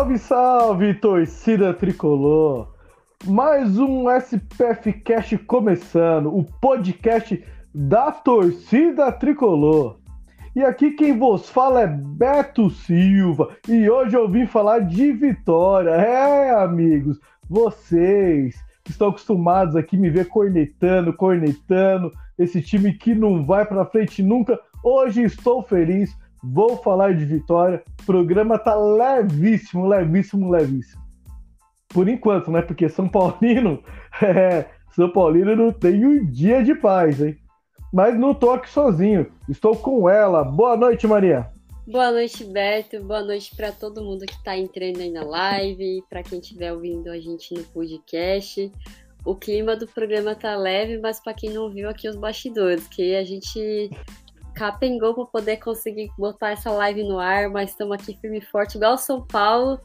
Salve, salve, torcida tricolor! Mais um SPF Cast começando, o podcast da torcida tricolor. E aqui quem vos fala é Beto Silva e hoje eu vim falar de vitória. É, amigos, vocês estão acostumados aqui me ver cornetando, cornetando, esse time que não vai para frente nunca. Hoje estou feliz, vou falar de vitória. O programa tá levíssimo, levíssimo, levíssimo. Por enquanto, né? Porque São Paulino, é, São Paulino não tem um dia de paz, hein? Mas não tô aqui sozinho, estou com ela. Boa noite, Maria. Boa noite, Beto. Boa noite para todo mundo que está entrando aí na live, para quem estiver ouvindo a gente no podcast. O clima do programa tá leve, mas para quem não viu aqui os bastidores, que a gente capengou para poder conseguir botar essa live no ar, mas estamos aqui firme e forte, igual São Paulo.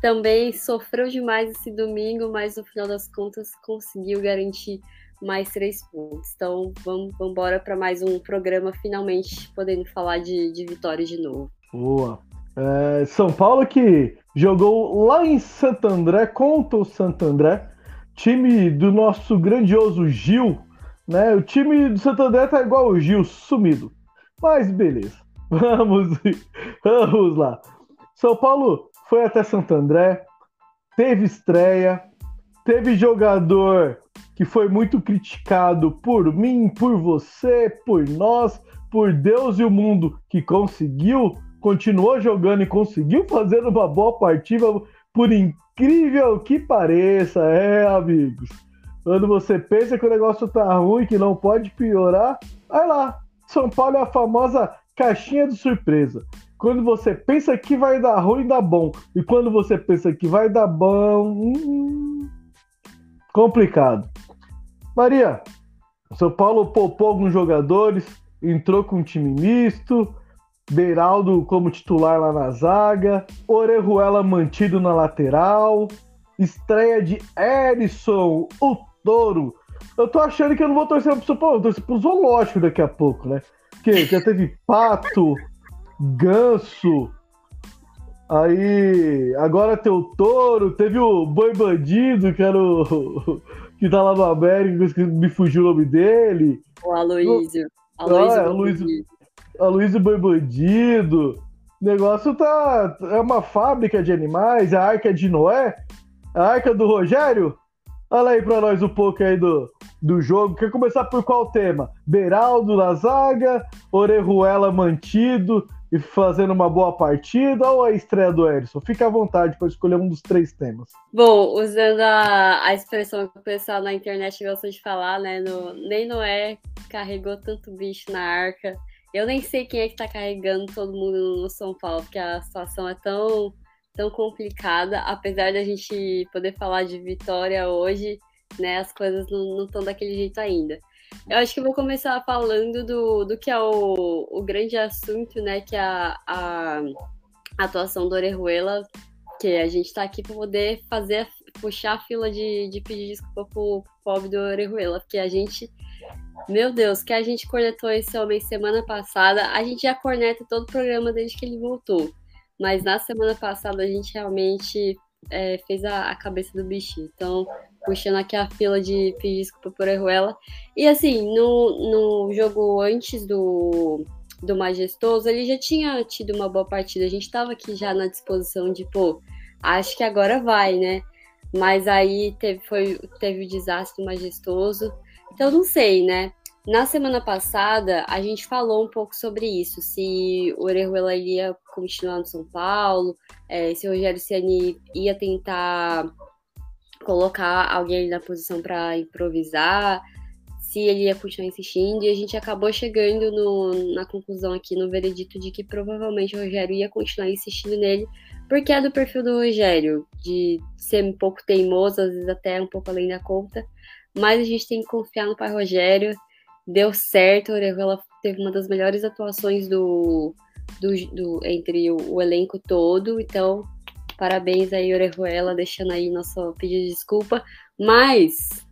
Também sofreu demais esse domingo, mas no final das contas conseguiu garantir mais três pontos. Então vamos embora para mais um programa, finalmente podendo falar de, de vitória de novo. Boa. É, São Paulo que jogou lá em Santo André contra o Santo André, time do nosso grandioso Gil. Né? O time do Santo André tá igual o Gil, sumido. Mas beleza. Vamos, vamos lá. São Paulo foi até Santo André, teve estreia, teve jogador que foi muito criticado por mim, por você, por nós, por Deus e o mundo, que conseguiu, continuou jogando e conseguiu fazer uma boa partida, por incrível que pareça, é, amigos. Quando você pensa que o negócio tá ruim, que não pode piorar, vai lá. São Paulo é a famosa caixinha de surpresa. Quando você pensa que vai dar ruim, dá bom. E quando você pensa que vai dar bom, hum, complicado. Maria, São Paulo poupou alguns jogadores, entrou com um time misto, Beiraldo como titular lá na zaga, Orejuela mantido na lateral, estreia de Erisson, o Touro. Eu tô achando que eu não vou torcer pro São Paulo, eu torcer pro Zoológico daqui a pouco, né? Porque já teve Pato, Ganso, aí agora tem o Touro, teve o Boi Bandido, que era o, que tá lá no América, que me fugiu o nome dele. O Aloysio. Aloysio, ah, Aloysio, Aloysio Boi Bandido. O negócio tá. É uma fábrica de animais, a arca de Noé, a arca do Rogério. Olha aí pra nós um pouco aí do, do jogo. Quer começar por qual tema? Beraldo na zaga, Orejuela mantido, e fazendo uma boa partida ou a estreia do Erisson? Fica à vontade para escolher um dos três temas. Bom, usando a, a expressão que o pessoal na internet gosta de falar, né? No, nem Noé carregou tanto bicho na arca. Eu nem sei quem é que tá carregando todo mundo no São Paulo, porque a situação é tão, tão complicada. Apesar da gente poder falar de vitória hoje, né? As coisas não estão daquele jeito ainda. Eu acho que eu vou começar falando do, do que é o, o grande assunto, né? Que é a, a atuação do Orejuela, que a gente está aqui para poder fazer, puxar a fila de, de pedir desculpa pro, pobre do Orejuela, porque a gente, meu Deus, que a gente cornetou esse homem semana passada, a gente já corneta todo o programa desde que ele voltou. Mas na semana passada a gente realmente é, fez a, a, cabeça do bichinho. Então, puxando aqui a fila de pedir desculpa por Erruela. E assim, no, no jogo antes do, do Majestoso, ele já tinha tido uma boa partida. A gente estava aqui já na disposição de, pô, acho que agora vai, né? Mas aí teve, foi, teve o desastre do Majestoso. Então, não sei, né? Na semana passada, a gente falou um pouco sobre isso, se o Orejuela iria continuar no São Paulo, é, se o Rogério Ceni ia tentar colocar alguém na posição para improvisar, se ele ia continuar insistindo, e a gente acabou chegando no, na conclusão aqui no veredito de que provavelmente o Rogério ia continuar insistindo nele, porque é do perfil do Rogério, de ser um pouco teimoso, às vezes até um pouco além da conta, mas a gente tem que confiar no pai Rogério, deu certo, a Orejuela teve uma das melhores atuações do, do, do entre o, o, elenco todo, então parabéns aí, Orejuela, deixando aí nosso pedido de desculpa, mas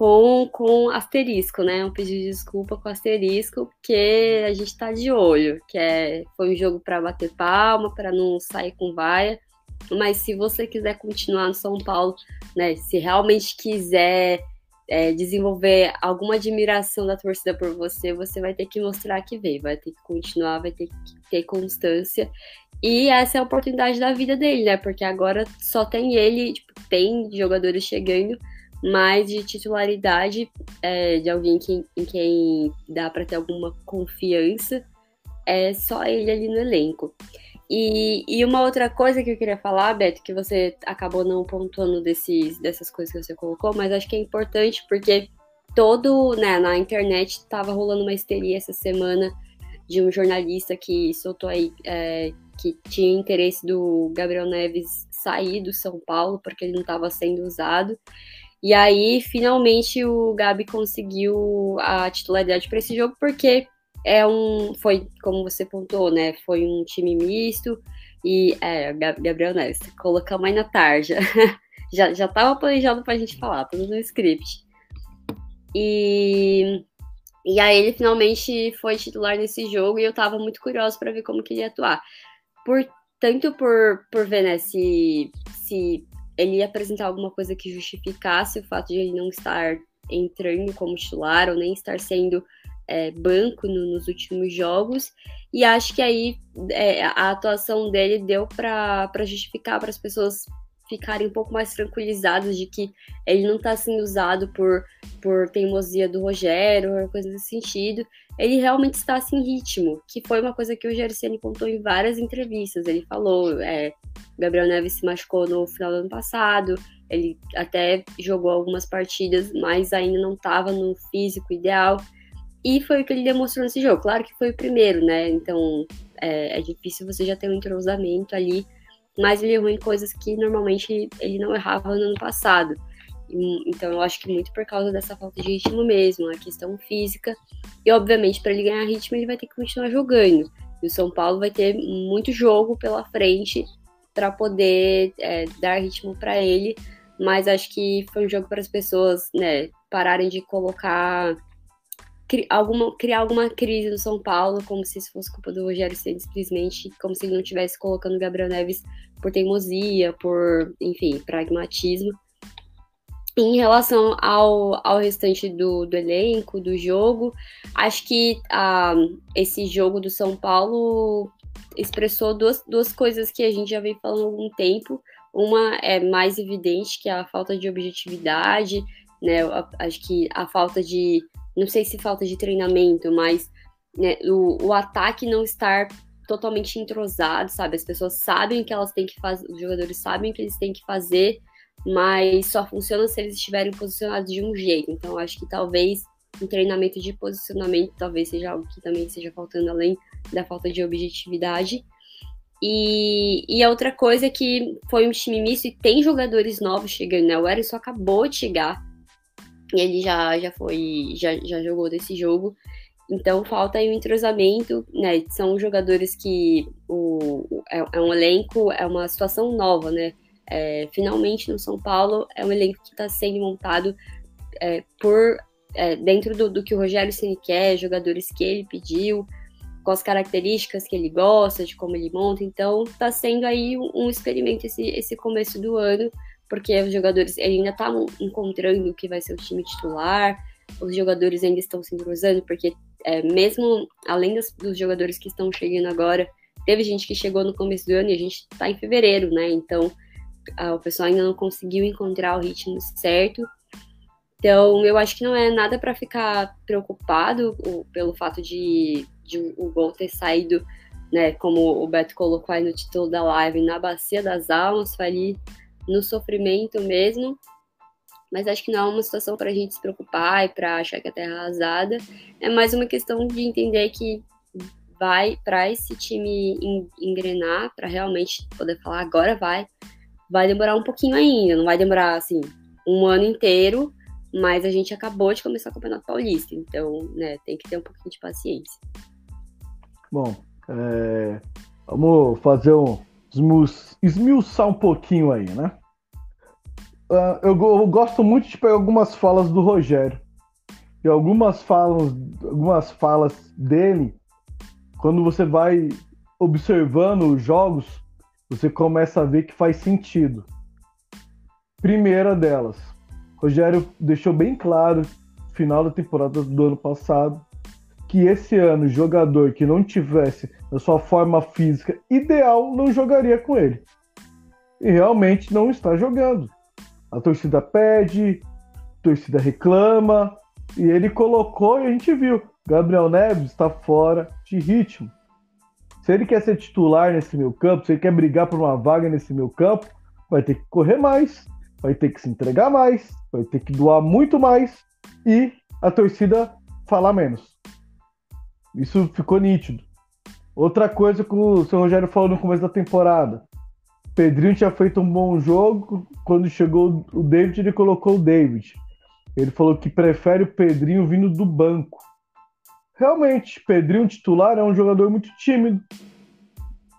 com, com asterisco, né? Um pedido de desculpa com asterisco, porque a gente tá de olho, que é, foi um jogo para bater palma, para não sair com vaia. Mas se você quiser continuar no São Paulo, né? Se realmente quiser é, desenvolver alguma admiração da torcida por você, você vai ter que mostrar que veio, vai ter que continuar, vai ter que ter constância. E essa é a oportunidade da vida dele, né? Porque agora só tem ele, tipo, tem jogadores chegando, mas de titularidade é, de alguém que, em quem dá para ter alguma confiança, é só ele ali no elenco. E, e, uma outra coisa que eu queria falar, Beto, que você acabou não pontuando desses, dessas coisas que você colocou, mas acho que é importante porque todo, né, na internet estava rolando uma histeria essa semana de um jornalista que soltou aí é, que tinha interesse do Gabriel Neves sair do São Paulo porque ele não estava sendo usado. E aí, finalmente, o Gabi conseguiu a titularidade para esse jogo, porque é um. Foi, como você pontuou, né? Foi um time misto. E é, Gabriel Neves, colocamos aí na tarde. já, já tava planejado pra gente falar, tudo no script. E, e aí ele finalmente foi titular nesse jogo e eu tava muito curioso para ver como que ele ia atuar. Por, tanto por, por ver, né, se, se ele ia apresentar alguma coisa que justificasse o fato de ele não estar entrando como titular ou nem estar sendo é, banco no, nos últimos jogos. E acho que aí é, a atuação dele deu para justificar para as pessoas ficarem um pouco mais tranquilizadas de que ele não está sendo usado por, por teimosia do Rogério coisa nesse sentido. Ele realmente está sem ritmo, que foi uma coisa que o Gerciani contou em várias entrevistas. Ele falou, é, Gabriel Neves se machucou no final do ano passado, ele até jogou algumas partidas, mas ainda não estava no físico ideal. E foi o que ele demonstrou nesse jogo. Claro que foi o primeiro, né? Então é, é difícil você já ter um entrosamento ali mas ele errou em coisas que normalmente ele não errava no ano passado. Então eu acho que muito por causa dessa falta de ritmo mesmo, a questão física. E obviamente para ele ganhar ritmo ele vai ter que continuar jogando. E o São Paulo vai ter muito jogo pela frente para poder é, dar ritmo para ele. Mas acho que foi um jogo para as pessoas né, pararem de colocar alguma, criar alguma crise no São Paulo, como se isso fosse culpa do Rogério Ceni simplesmente, como se ele não estivesse colocando o Gabriel Neves por teimosia, por, enfim, pragmatismo. Em relação ao, ao restante do, do elenco, do jogo, acho que ah, esse jogo do São Paulo expressou duas, duas coisas que a gente já vem falando há algum tempo. Uma é mais evidente, que é a falta de objetividade, né? Acho que a falta de não sei se falta de treinamento, mas né, o, o ataque não estar totalmente entrosado, sabe? As pessoas sabem o que elas têm que fazer, os jogadores sabem o que eles têm que fazer, mas só funciona se eles estiverem posicionados de um jeito. Então, acho que talvez um treinamento de posicionamento talvez seja algo que também esteja faltando além da falta de objetividade. E, e a outra coisa é que foi um time misto e tem jogadores novos chegando, né? O Erisson acabou de chegar ele já, já foi, já, já jogou desse jogo. Então falta aí um entrosamento, né? São jogadores que o, é, é um elenco, é uma situação nova, né? É, finalmente no São Paulo é um elenco que está sendo montado é, por é, dentro do, do, que o Rogério Ceni quer, jogadores que ele pediu, com as características que ele gosta, de como ele monta. Então está sendo aí um, um experimento esse, esse começo do ano porque os jogadores ainda estavam encontrando o que vai ser o time titular, os jogadores ainda estão se entrosando, porque é, mesmo além dos, dos, jogadores que estão chegando agora, teve gente que chegou no começo do ano e a gente está em fevereiro, né? Então a, o pessoal ainda não conseguiu encontrar o ritmo certo. Então eu acho que não é nada para ficar preocupado pelo fato de, de o gol ter saído, né? Como o Beto colocou aí no título da live, na bacia das almas, ali no sofrimento mesmo. mas acho que não é uma situação para a gente se preocupar e para achar que a terra é arrasada. É mais uma questão de entender que vai para esse time engrenar, para realmente poder falar agora vai, vai demorar um pouquinho ainda, não vai demorar assim um ano inteiro, mas a gente acabou de começar o Campeonato Paulista, então né, tem que ter um pouquinho de paciência. Bom, é, vamos fazer um esmiuçar um pouquinho aí, né? Uh, eu, eu, gosto muito de pegar algumas falas do Rogério. E algumas falas, algumas falas dele, quando você vai observando os jogos, você começa a ver que faz sentido. Primeira delas, Rogério deixou bem claro, final da temporada do ano passado, que esse ano jogador que não tivesse a sua forma física ideal não jogaria com ele. E realmente não está jogando. A torcida pede, a torcida reclama, e ele colocou e a gente viu. Gabriel Neves está fora de ritmo. Se ele quer ser titular nesse meu campo, se ele quer brigar por uma vaga nesse meu campo, vai ter que correr mais, vai ter que se entregar mais, vai ter que doar muito mais e a torcida falar menos. Isso ficou nítido. Outra coisa que o seu Rogério falou no começo da temporada. Pedrinho tinha feito um bom jogo. Quando chegou o David, ele colocou o David. Ele falou que prefere o Pedrinho vindo do banco. Realmente, Pedrinho titular é um jogador muito tímido.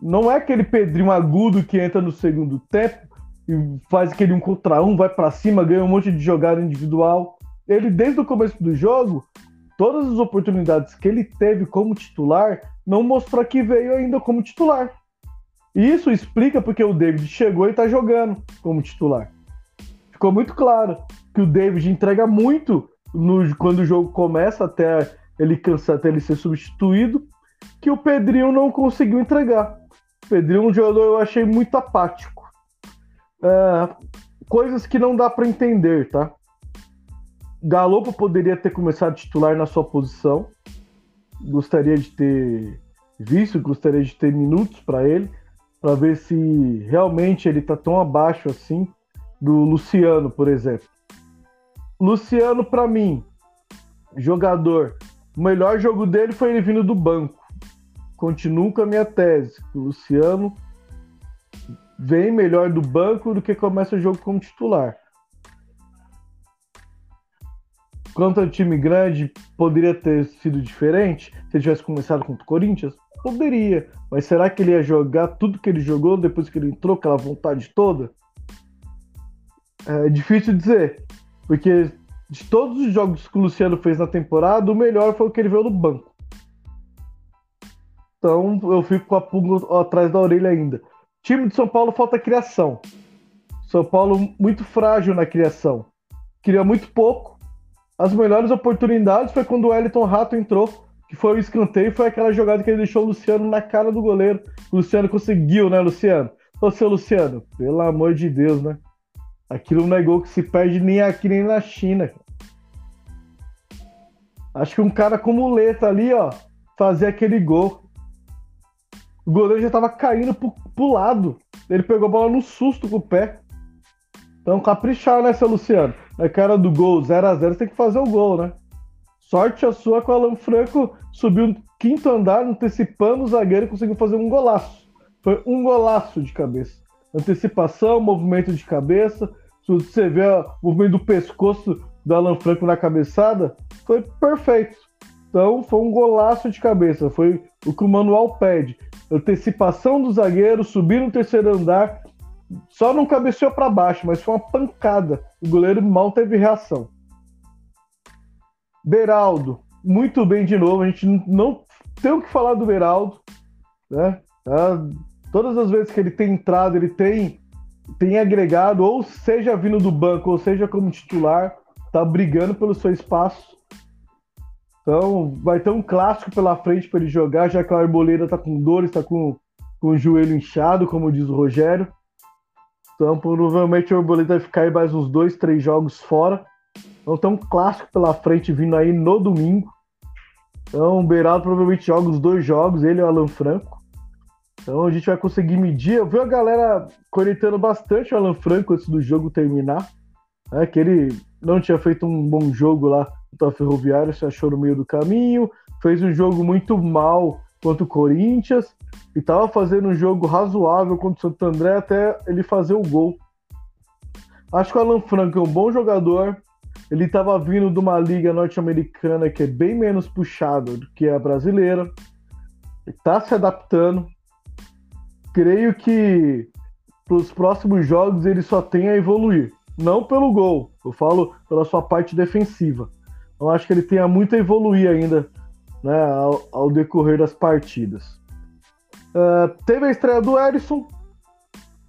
Não é aquele Pedrinho agudo que entra no segundo tempo e faz aquele um contra um, vai para cima, ganha um monte de jogada individual. Ele, desde o começo do jogo, todas as oportunidades que ele teve como titular, não mostrou que veio ainda como titular. E isso explica porque o David chegou e está jogando como titular. Ficou muito claro que o David entrega muito no, quando o jogo começa até ele cansar, até ele ser substituído, que o Pedrinho não conseguiu entregar. O Pedrinho é um jogador eu achei muito apático. É, coisas que não dá para entender, tá? Galopo poderia ter começado titular na sua posição. Gostaria de ter visto, gostaria de ter minutos para ele, para ver se realmente ele está tão abaixo assim do Luciano, por exemplo. Luciano, para mim, jogador, o melhor jogo dele foi ele vindo do banco. Continuo com a minha tese. O Luciano vem melhor do banco do que começa o jogo como titular. Quanto ao time grande, poderia ter sido diferente se ele tivesse começado contra o Corinthians? Poderia, mas será que ele ia jogar tudo que ele jogou depois que ele entrou, aquela vontade toda? É difícil dizer, porque de todos os jogos que o Luciano fez na temporada, o melhor foi o que ele veio no banco. Então eu fico com a pulga atrás da orelha ainda. Time de São Paulo falta criação. São Paulo muito frágil na criação. Cria muito pouco. As melhores oportunidades foi quando o Wellington Rato entrou que foi o escanteio, foi aquela jogada que ele deixou o Luciano na cara do goleiro. O Luciano conseguiu, né, Luciano? Ô, seu Luciano, pelo amor de Deus, né? Aquilo não é gol que se perde nem aqui nem na China. Acho que um cara como o Leta ali, ó, fazer aquele gol. O goleiro já tava caindo pro, pro lado. Ele pegou a bola no susto com o pé. Então caprichar, né, seu Luciano? Na cara do gol 0x0, tem que fazer o gol, né? Sorte a sua que o Alan Franco subiu no quinto andar, antecipando o zagueiro e conseguiu fazer um golaço. Foi um golaço de cabeça. Antecipação, movimento de cabeça. Se você vê o movimento do pescoço do Alan Franco na cabeçada, foi perfeito. Então foi um golaço de cabeça. Foi o que o manual pede. Antecipação do zagueiro, subir no terceiro andar. Só não cabeceou para baixo, mas foi uma pancada. O goleiro mal teve reação. Beraldo, muito bem de novo. A gente não tem o que falar do Beraldo, né? Ah, todas as vezes que ele tem entrado, ele tem, tem agregado, ou seja vindo do banco, ou seja como titular, tá brigando pelo seu espaço. Então, vai ter um clássico pela frente para ele jogar, já que o Arboleda tá com dores, tá com, com o joelho inchado, como diz o Rogério. Então, provavelmente o Arboleda vai ficar aí mais uns dois, três jogos fora. Então tem um clássico pela frente vindo aí no domingo. Então o Beirado provavelmente joga os dois jogos, ele e o Alan Franco. Então a gente vai conseguir medir. Eu vi a galera conectando bastante o Alan Franco antes do jogo terminar. né, que ele não tinha feito um bom jogo lá contra a Ferroviária, se achou no meio do caminho, fez um jogo muito mal contra o Corinthians e estava fazendo um jogo razoável contra o Santo André até ele fazer o gol. Acho que o Alan Franco é um bom jogador. Ele estava vindo de uma liga norte-americana que é bem menos puxada do que a brasileira. Está se adaptando. Creio que para os próximos jogos ele só tem a evoluir. Não pelo gol, eu falo pela sua parte defensiva. Eu acho que ele tem muito a evoluir ainda né, ao, ao decorrer das partidas. Uh, teve a estreia do Erisson.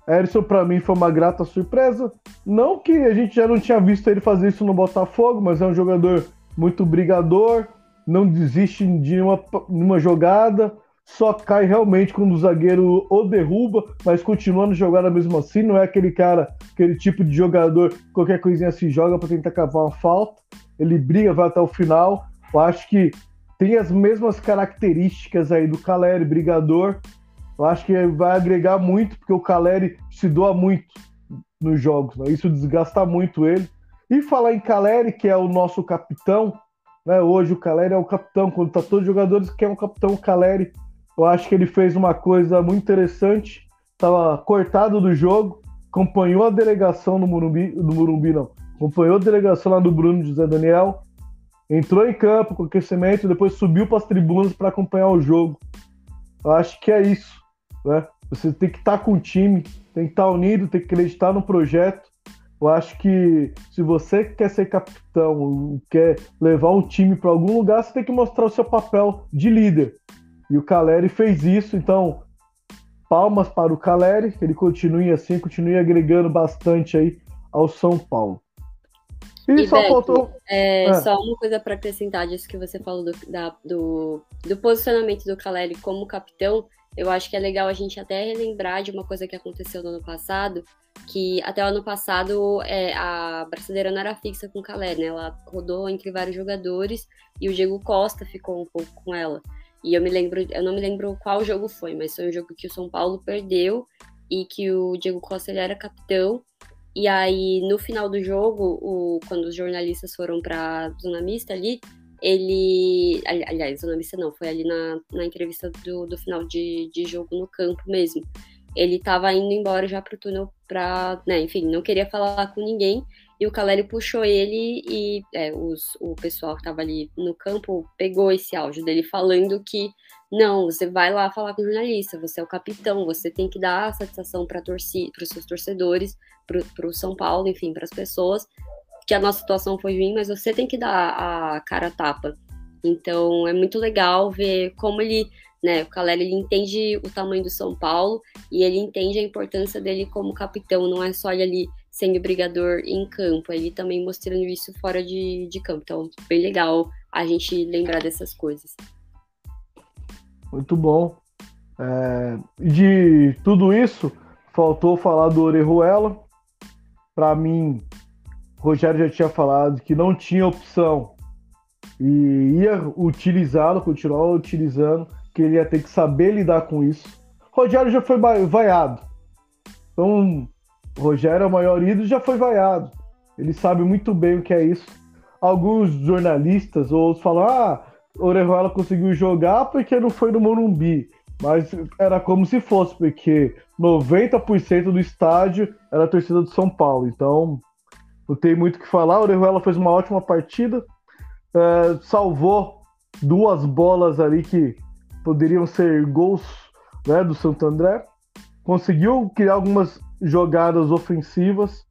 Erisson, para mim, foi uma grata surpresa. Não que a gente já não tinha visto ele fazer isso no Botafogo, mas é um jogador muito brigador, não desiste de uma, uma jogada, só cai realmente quando o zagueiro o derruba, mas continuando jogando mesmo assim. Não é aquele cara, aquele tipo de jogador, qualquer coisinha se joga para tentar cavar uma falta. Ele briga, vai até o final. Eu acho que tem as mesmas características aí do Caleri, brigador. Eu acho que vai agregar muito, porque o Caleri se doa muito nos jogos, né? isso desgasta muito ele. E falar em Caleri, que é o nosso capitão, né? hoje o Caleri é o capitão, quando tá todos os jogadores que é o capitão Caleri, eu acho que ele fez uma coisa muito interessante, estava cortado do jogo, acompanhou a delegação no Morumbi, no Morumbi não, acompanhou a delegação lá do Bruno José Daniel, entrou em campo com aquecimento, depois subiu para as tribunas para acompanhar o jogo. Eu acho que é isso, né? Você tem que estar tá com o time, tem que estar tá unido, tem que acreditar no projeto. Eu acho que se você quer ser capitão, quer levar um time para algum lugar, você tem que mostrar o seu papel de líder. E o Caleri fez isso, então palmas para o Caleri, que ele continue assim, continue agregando bastante aí ao São Paulo. E, e só Beto, faltou. É, é. Só uma coisa para acrescentar disso que você falou do, da, do, do posicionamento do Caleri como capitão. Eu acho que é legal a gente até relembrar de uma coisa que aconteceu no ano passado, que até o ano passado é, a brasileira não era fixa com o Caleri, né? Ela rodou entre vários jogadores e o Diego Costa ficou um pouco com ela. E eu me lembro, eu não me lembro qual jogo foi, mas foi um jogo que o São Paulo perdeu e que o Diego Costa ele era capitão e aí, no final do jogo, o, quando os jornalistas foram pra zona mista ali, ele. Aliás, zona mista não, foi ali na, na entrevista do, do final de, de jogo no campo mesmo. Ele tava indo embora já pro túnel pra. Né, enfim, não queria falar com ninguém. E o Caleri puxou ele e é, os, o pessoal que tava ali no campo pegou esse áudio dele falando que não, você vai lá falar com o jornalista, você é o capitão, você tem que dar satisfação para os seus torcedores, para o São Paulo, enfim, para as pessoas, que a nossa situação foi ruim, mas você tem que dar a cara a tapa. Então é muito legal ver como ele, né, o Caleri ele entende o tamanho do São Paulo e ele entende a importância dele como capitão, não é só ele ali sendo brigador em campo, ele também mostrando isso fora de, de campo. Então, bem legal a gente lembrar dessas coisas. Muito bom. É, de tudo isso, faltou falar do Orejuela. Para mim, o Rogério já tinha falado que não tinha opção e ia utilizá-lo, continuar utilizando, que ele ia ter que saber lidar com isso. Rogério já foi vaiado. Então, Rogério é o maior ídolo já foi vaiado. Ele sabe muito bem o que é isso. Alguns jornalistas ou falam: ah, Orejuela conseguiu jogar porque não foi no Morumbi. Mas era como se fosse, porque 90% do estádio era a torcida do São Paulo. Então, não tem muito o que falar. Orejuela fez uma ótima partida. É, salvou duas bolas ali que poderiam ser gols né, do Santo André. Conseguiu criar algumas jogadas ofensivas.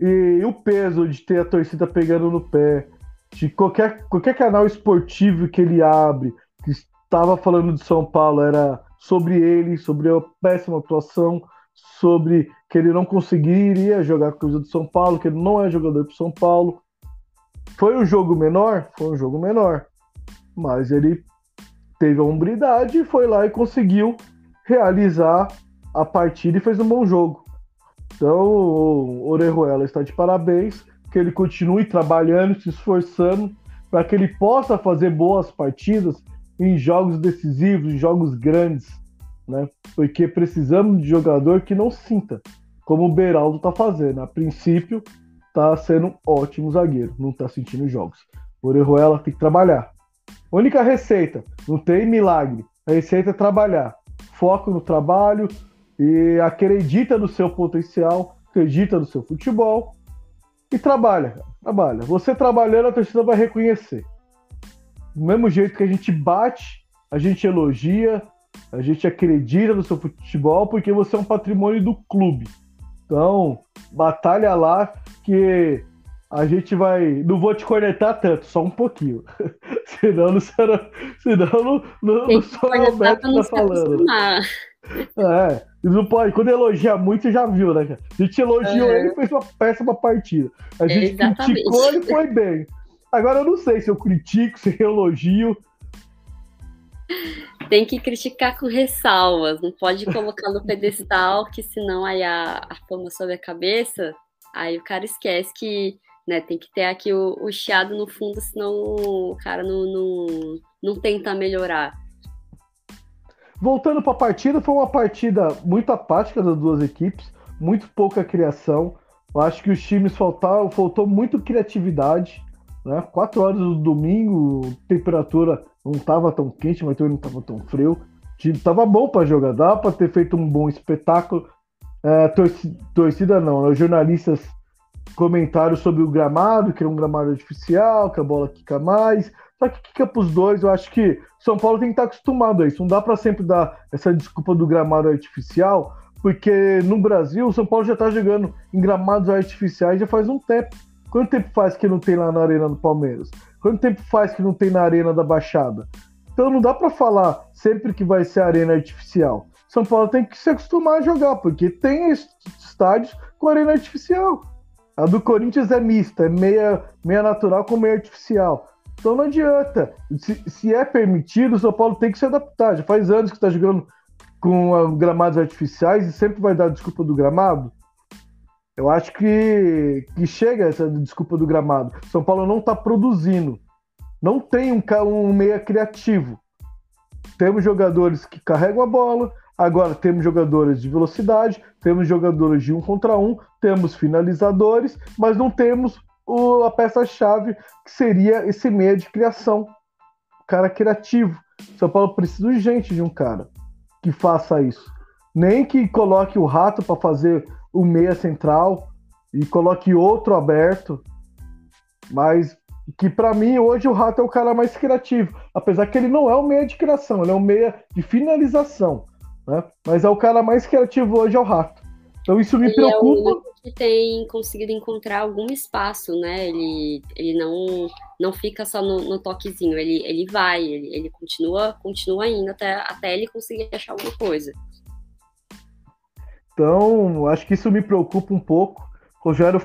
E o peso de ter a torcida pegando no pé, de qualquer, qualquer canal esportivo que ele abre, que estava falando de São Paulo, era sobre ele, sobre a péssima atuação, sobre que ele não conseguiria jogar com a coisa do São Paulo, que ele não é jogador para São Paulo. Foi um jogo menor? Foi um jogo menor. Mas ele teve a hombridade e foi lá e conseguiu realizar a partida e fez um bom jogo. Então, o Orejuela está de parabéns que ele continue trabalhando, se esforçando, para que ele possa fazer boas partidas em jogos decisivos, em jogos grandes, né? Porque precisamos de jogador que não sinta, como o Beraldo está fazendo. A princípio, tá sendo um ótimo zagueiro, não tá sentindo jogos. Orejuela tem que trabalhar. Única receita, não tem milagre. A receita é trabalhar. Foco no trabalho e acredita no seu potencial, acredita no seu futebol e trabalha, trabalha. Você trabalhando, a torcida vai reconhecer. Do mesmo jeito que a gente bate, a gente elogia, a gente acredita no seu futebol porque você é um patrimônio do clube. Então, batalha lá que a gente vai. Não vou te cornetar tanto, só um pouquinho. senão não será. Senão não, não, sou o Roberto que tá falando. É, não pode. Quando elogia muito, você já viu, né? A gente elogiou é. ele e fez uma péssima partida. A gente é, criticou ele foi bem. Agora eu não sei se eu critico, se eu elogio. Tem que criticar com ressalvas, não pode colocar no pedestal, que senão aí a, a fama sobe a cabeça, aí o cara esquece que né, tem que ter aqui o, o chiado no fundo, senão o cara não, não, não tenta melhorar. Voltando para a partida, foi uma partida muito apática das duas equipes, muito pouca criação. Eu acho que os times faltaram, faltou muito criatividade. Né? Quatro horas do domingo, temperatura não estava tão quente, mas também não estava tão frio. Estava bom para jogar, dá para ter feito um bom espetáculo. É, torcida, torcida não, né? os jornalistas comentaram sobre o gramado, que é um gramado artificial, que a bola quica mais. Só que quica para os dois, eu acho que São Paulo tem que estar acostumado a isso. Não dá para sempre dar essa desculpa do gramado artificial, porque no Brasil o São Paulo já está jogando em gramados artificiais já faz um tempo. Quanto tempo faz que não tem lá na Arena do Palmeiras? Quanto tempo faz que não tem na Arena da Baixada? Então não dá para falar sempre que vai ser arena artificial. São Paulo tem que se acostumar a jogar, porque tem estádios com arena artificial. A do Corinthians é mista, é meia, meia natural com meia artificial. Então não adianta. Se, se é permitido, o São Paulo tem que se adaptar. Já faz anos que está jogando com uh, gramados artificiais e sempre vai dar desculpa do gramado. Eu acho que, que chega essa desculpa do gramado. São Paulo não está produzindo. Não tem um, um meia criativo. Temos jogadores que carregam a bola, agora temos jogadores de velocidade, temos jogadores de um contra um, temos finalizadores, mas não temos o, a peça-chave que seria esse meia de criação. Cara criativo. São Paulo precisa urgente de um cara que faça isso. Nem que coloque o rato para fazer o meia central e coloque outro aberto. Mas que para mim hoje o Rato é o cara mais criativo, apesar que ele não é o meia de criação, ele é um meia de finalização, né? Mas é o cara mais criativo hoje é o Rato. Então isso me ele preocupa. É o que tem conseguido encontrar algum espaço, né? Ele, ele não, não fica só no, no toquezinho, ele, ele vai, ele, ele continua, continua indo até, até ele conseguir achar alguma coisa. Então, acho que isso me preocupa um pouco. Rogério,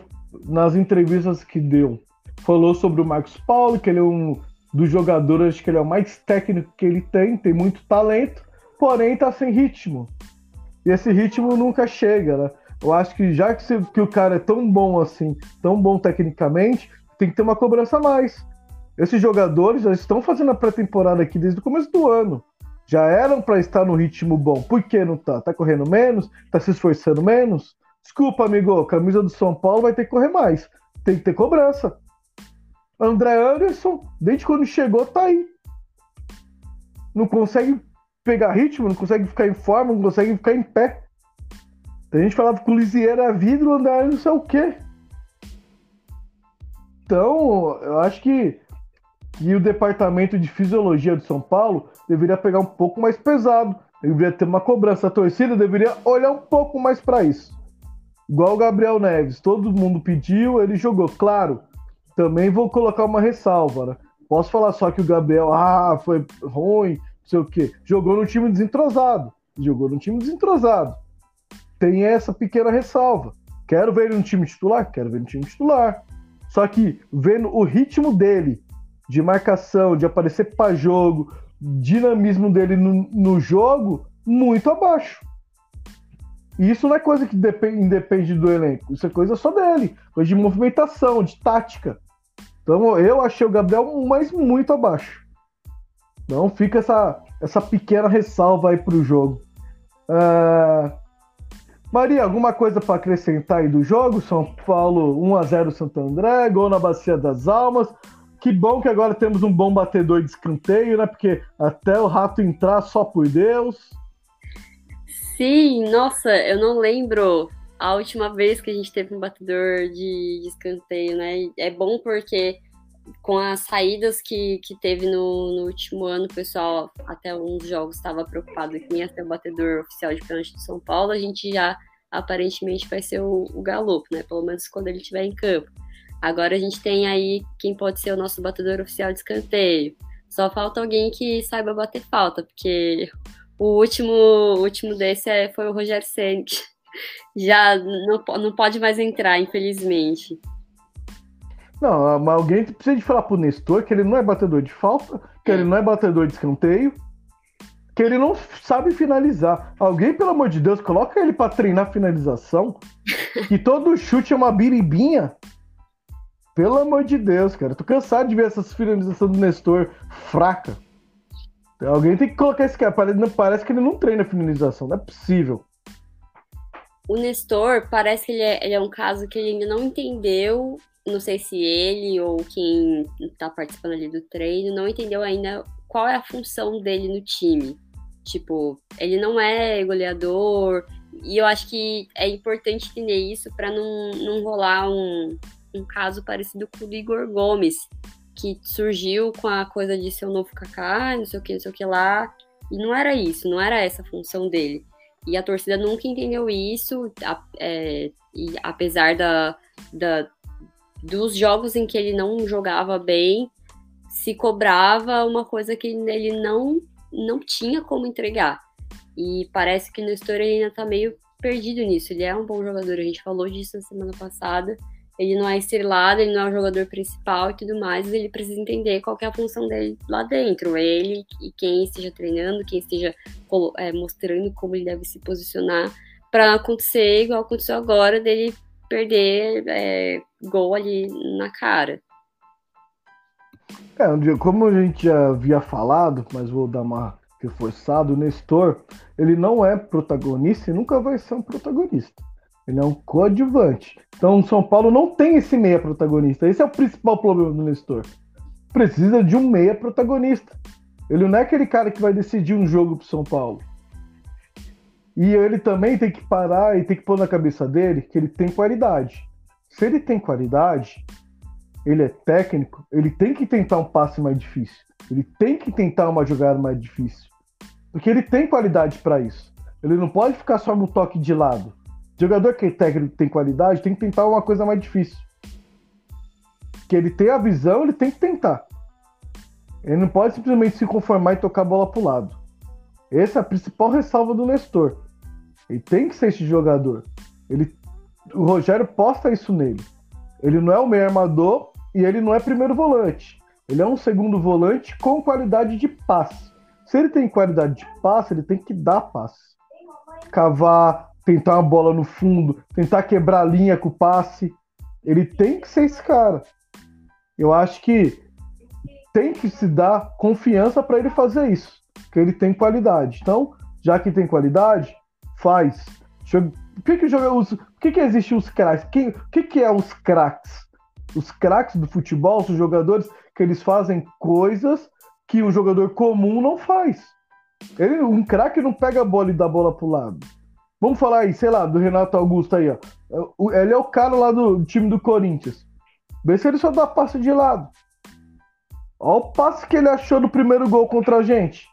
nas entrevistas que deu, falou sobre o Marcos Paulo, que ele é um dos jogadores, acho que ele é o mais técnico que ele tem, tem muito talento, porém tá sem ritmo. E esse ritmo nunca chega, né? Eu acho que já que, se, que o cara é tão bom assim, tão bom tecnicamente, tem que ter uma cobrança a mais. Esses jogadores já estão fazendo a pré-temporada aqui desde o começo do ano já eram para estar no ritmo bom. Por que não tá? Tá correndo menos? Tá se esforçando menos? Desculpa, amigo, camisa do São Paulo vai ter que correr mais. Tem que ter cobrança. André Anderson, desde quando chegou, tá aí. Não consegue pegar ritmo, não consegue ficar em forma, não consegue ficar em pé. A gente falava que o Lisieiro é vidro, o André Anderson é o quê? Então, eu acho que, que o departamento de fisiologia do São Paulo deveria pegar um pouco mais pesado. Deveria ter uma cobrança. A torcida deveria olhar um pouco mais para isso. Igual o Gabriel Neves. Todo mundo pediu, ele jogou. Claro, também vou colocar uma ressalva. Né? Posso falar só que o Gabriel, ah, foi ruim, não sei o quê. Jogou no time desentrosado. Jogou no time desentrosado. Tem essa pequena ressalva. Quero ver ele no time titular? Quero ver no time titular. Só que vendo o ritmo dele de marcação, de aparecer para jogo, dinamismo dele no, no jogo muito abaixo. Isso não é coisa que depende, independe do elenco, isso é coisa só dele, coisa de movimentação, de tática. Então eu achei o Gabriel mais muito abaixo. Então fica essa, essa pequena ressalva aí pro jogo. Uh, Maria, alguma coisa para acrescentar aí do jogo? São Paulo 1x0 Santo André, gol na Bacia das Almas. Que bom que agora temos um bom batedor de escanteio, né? Porque até o rato entrar só por Deus. Sim, nossa, eu não lembro a última vez que a gente teve um batedor de, de escanteio, né? É bom porque com as saídas que, que teve no, no último ano, o pessoal, até uns jogos, estava preocupado que ia ser o batedor oficial de pênalti de São Paulo, a gente já aparentemente vai ser o, o Galo, né? Pelo menos quando ele estiver em campo. Agora a gente tem aí quem pode ser o nosso batedor oficial de escanteio. Só falta alguém que saiba bater falta, porque o último, o último desse é, foi o Senna, que já não, não pode mais entrar, infelizmente. Não, mas alguém precisa de falar pro Nestor que ele não é batedor de falta, que ele não é batedor de escanteio, que ele não sabe finalizar. Alguém, pelo amor de Deus, coloca ele para treinar finalização, que todo chute é uma biribinha. Pelo amor de Deus, cara. Tô cansado de ver essas finalizações do Nestor fraca. Alguém tem que colocar esse cara. Parece que ele não treina finalização. Não é possível. O Nestor parece que ele é, ele é um caso que ele ainda não entendeu não sei se ele ou quem está participando ali do treino não entendeu ainda qual é a função dele no time. Tipo, ele não é goleador, e eu acho que é importante entender isso para não, não rolar um, um caso parecido com o do Igor Gomes, que surgiu com a coisa de ser o novo Kaká, não sei o que, não sei o que lá, e não era isso, não era essa a função dele. E a torcida nunca entendeu isso, é, e apesar da, da, dos jogos em que ele não jogava bem, se cobrava uma coisa que ele não, não tinha como entregar. E parece que no Nestor ele ainda tá meio perdido nisso. Ele é um bom jogador, a gente falou disso na semana passada. Ele não é estrelado, ele não é o jogador principal e tudo mais, ele precisa entender qual é a função dele lá dentro. Ele e quem esteja treinando, quem esteja é, mostrando como ele deve se posicionar para acontecer igual aconteceu agora, dele perder é, gol ali na cara. É, como a gente já havia falado, mas vou dar uma reforçada, o Nestor, ele não é protagonista e nunca vai ser um protagonista. Ele é um coadjuvante. Então o São Paulo não tem esse meia protagonista. Esse é o principal problema do Nestor. Precisa de um meia protagonista. Ele não é aquele cara que vai decidir um jogo pro São Paulo. E ele também tem que parar e tem que pôr na cabeça dele que ele tem qualidade. Se ele tem qualidade, ele é técnico, ele tem que tentar um passe mais difícil. Ele tem que tentar uma jogada mais difícil. Porque ele tem qualidade para isso. Ele não pode ficar só no toque de lado. Jogador que é técnico tem qualidade tem que tentar uma coisa mais difícil. Que ele tem a visão, ele tem que tentar. Ele não pode simplesmente se conformar e tocar a bola pro lado. Essa é a principal ressalva do Nestor. Ele tem que ser esse jogador. Ele, o Rogério posta isso nele. Ele não é o meio armador e ele não é primeiro volante. Ele é um segundo volante com qualidade de passe. Se ele tem qualidade de passe, ele tem que dar passe. Cavar, tentar uma bola no fundo, tentar quebrar a linha com o passe. Ele tem que ser esse cara. Eu acho que tem que se dar confiança para ele fazer isso que ele tem qualidade. Então, já que tem qualidade, faz. O que que os, o que que existe os craques? O que que é os craques? Os craques do futebol, os jogadores que eles fazem coisas que um jogador comum não faz. Ele, um craque não pega a bola e dá a bola pro lado. Vamos falar aí, sei lá, do Renato Augusto aí, ó. Ele é o cara lá do time do Corinthians. Vê se ele só dá passe de lado. Olha o passe que ele achou no primeiro gol contra a gente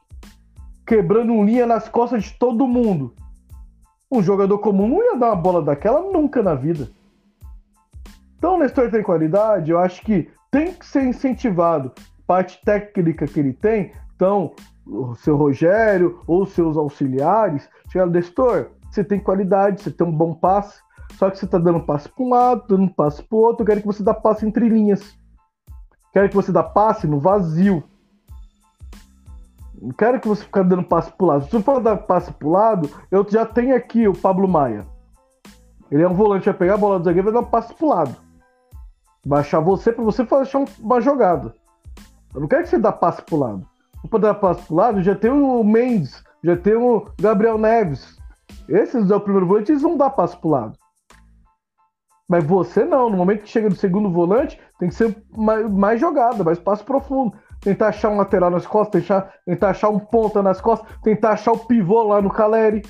quebrando linha nas costas de todo mundo. Um jogador comum não ia dar uma bola daquela nunca na vida. Então Nestor tem qualidade, eu acho que tem que ser incentivado. Parte técnica que ele tem, então o seu Rogério ou seus auxiliares, chegaram, Nestor, você tem qualidade, você tem um bom passe, só que você está dando passe para um lado, dando passe para o outro, eu quero que você dê passe entre linhas. Quero que você dê passe no vazio. Não quero que você fique dando passe pro lado. Se você for dar passe pro lado, eu já tenho aqui o Pablo Maia. Ele é um volante, vai pegar a bola do zagueiro e vai dar um passe pro lado. Vai achar você para você fazer uma jogada. Eu não quero que você dê passe pro lado. Para dar passe pro lado, já tem o Mendes, já tem o Gabriel Neves. Esses é o primeiro volante, eles vão dar passo pro lado. Mas você não, no momento que chega no segundo volante, tem que ser mais, mais jogada, mais passo profundo. Tentar achar um lateral nas costas, tentar, tentar achar um ponta nas costas, tentar achar o pivô lá no Caleri.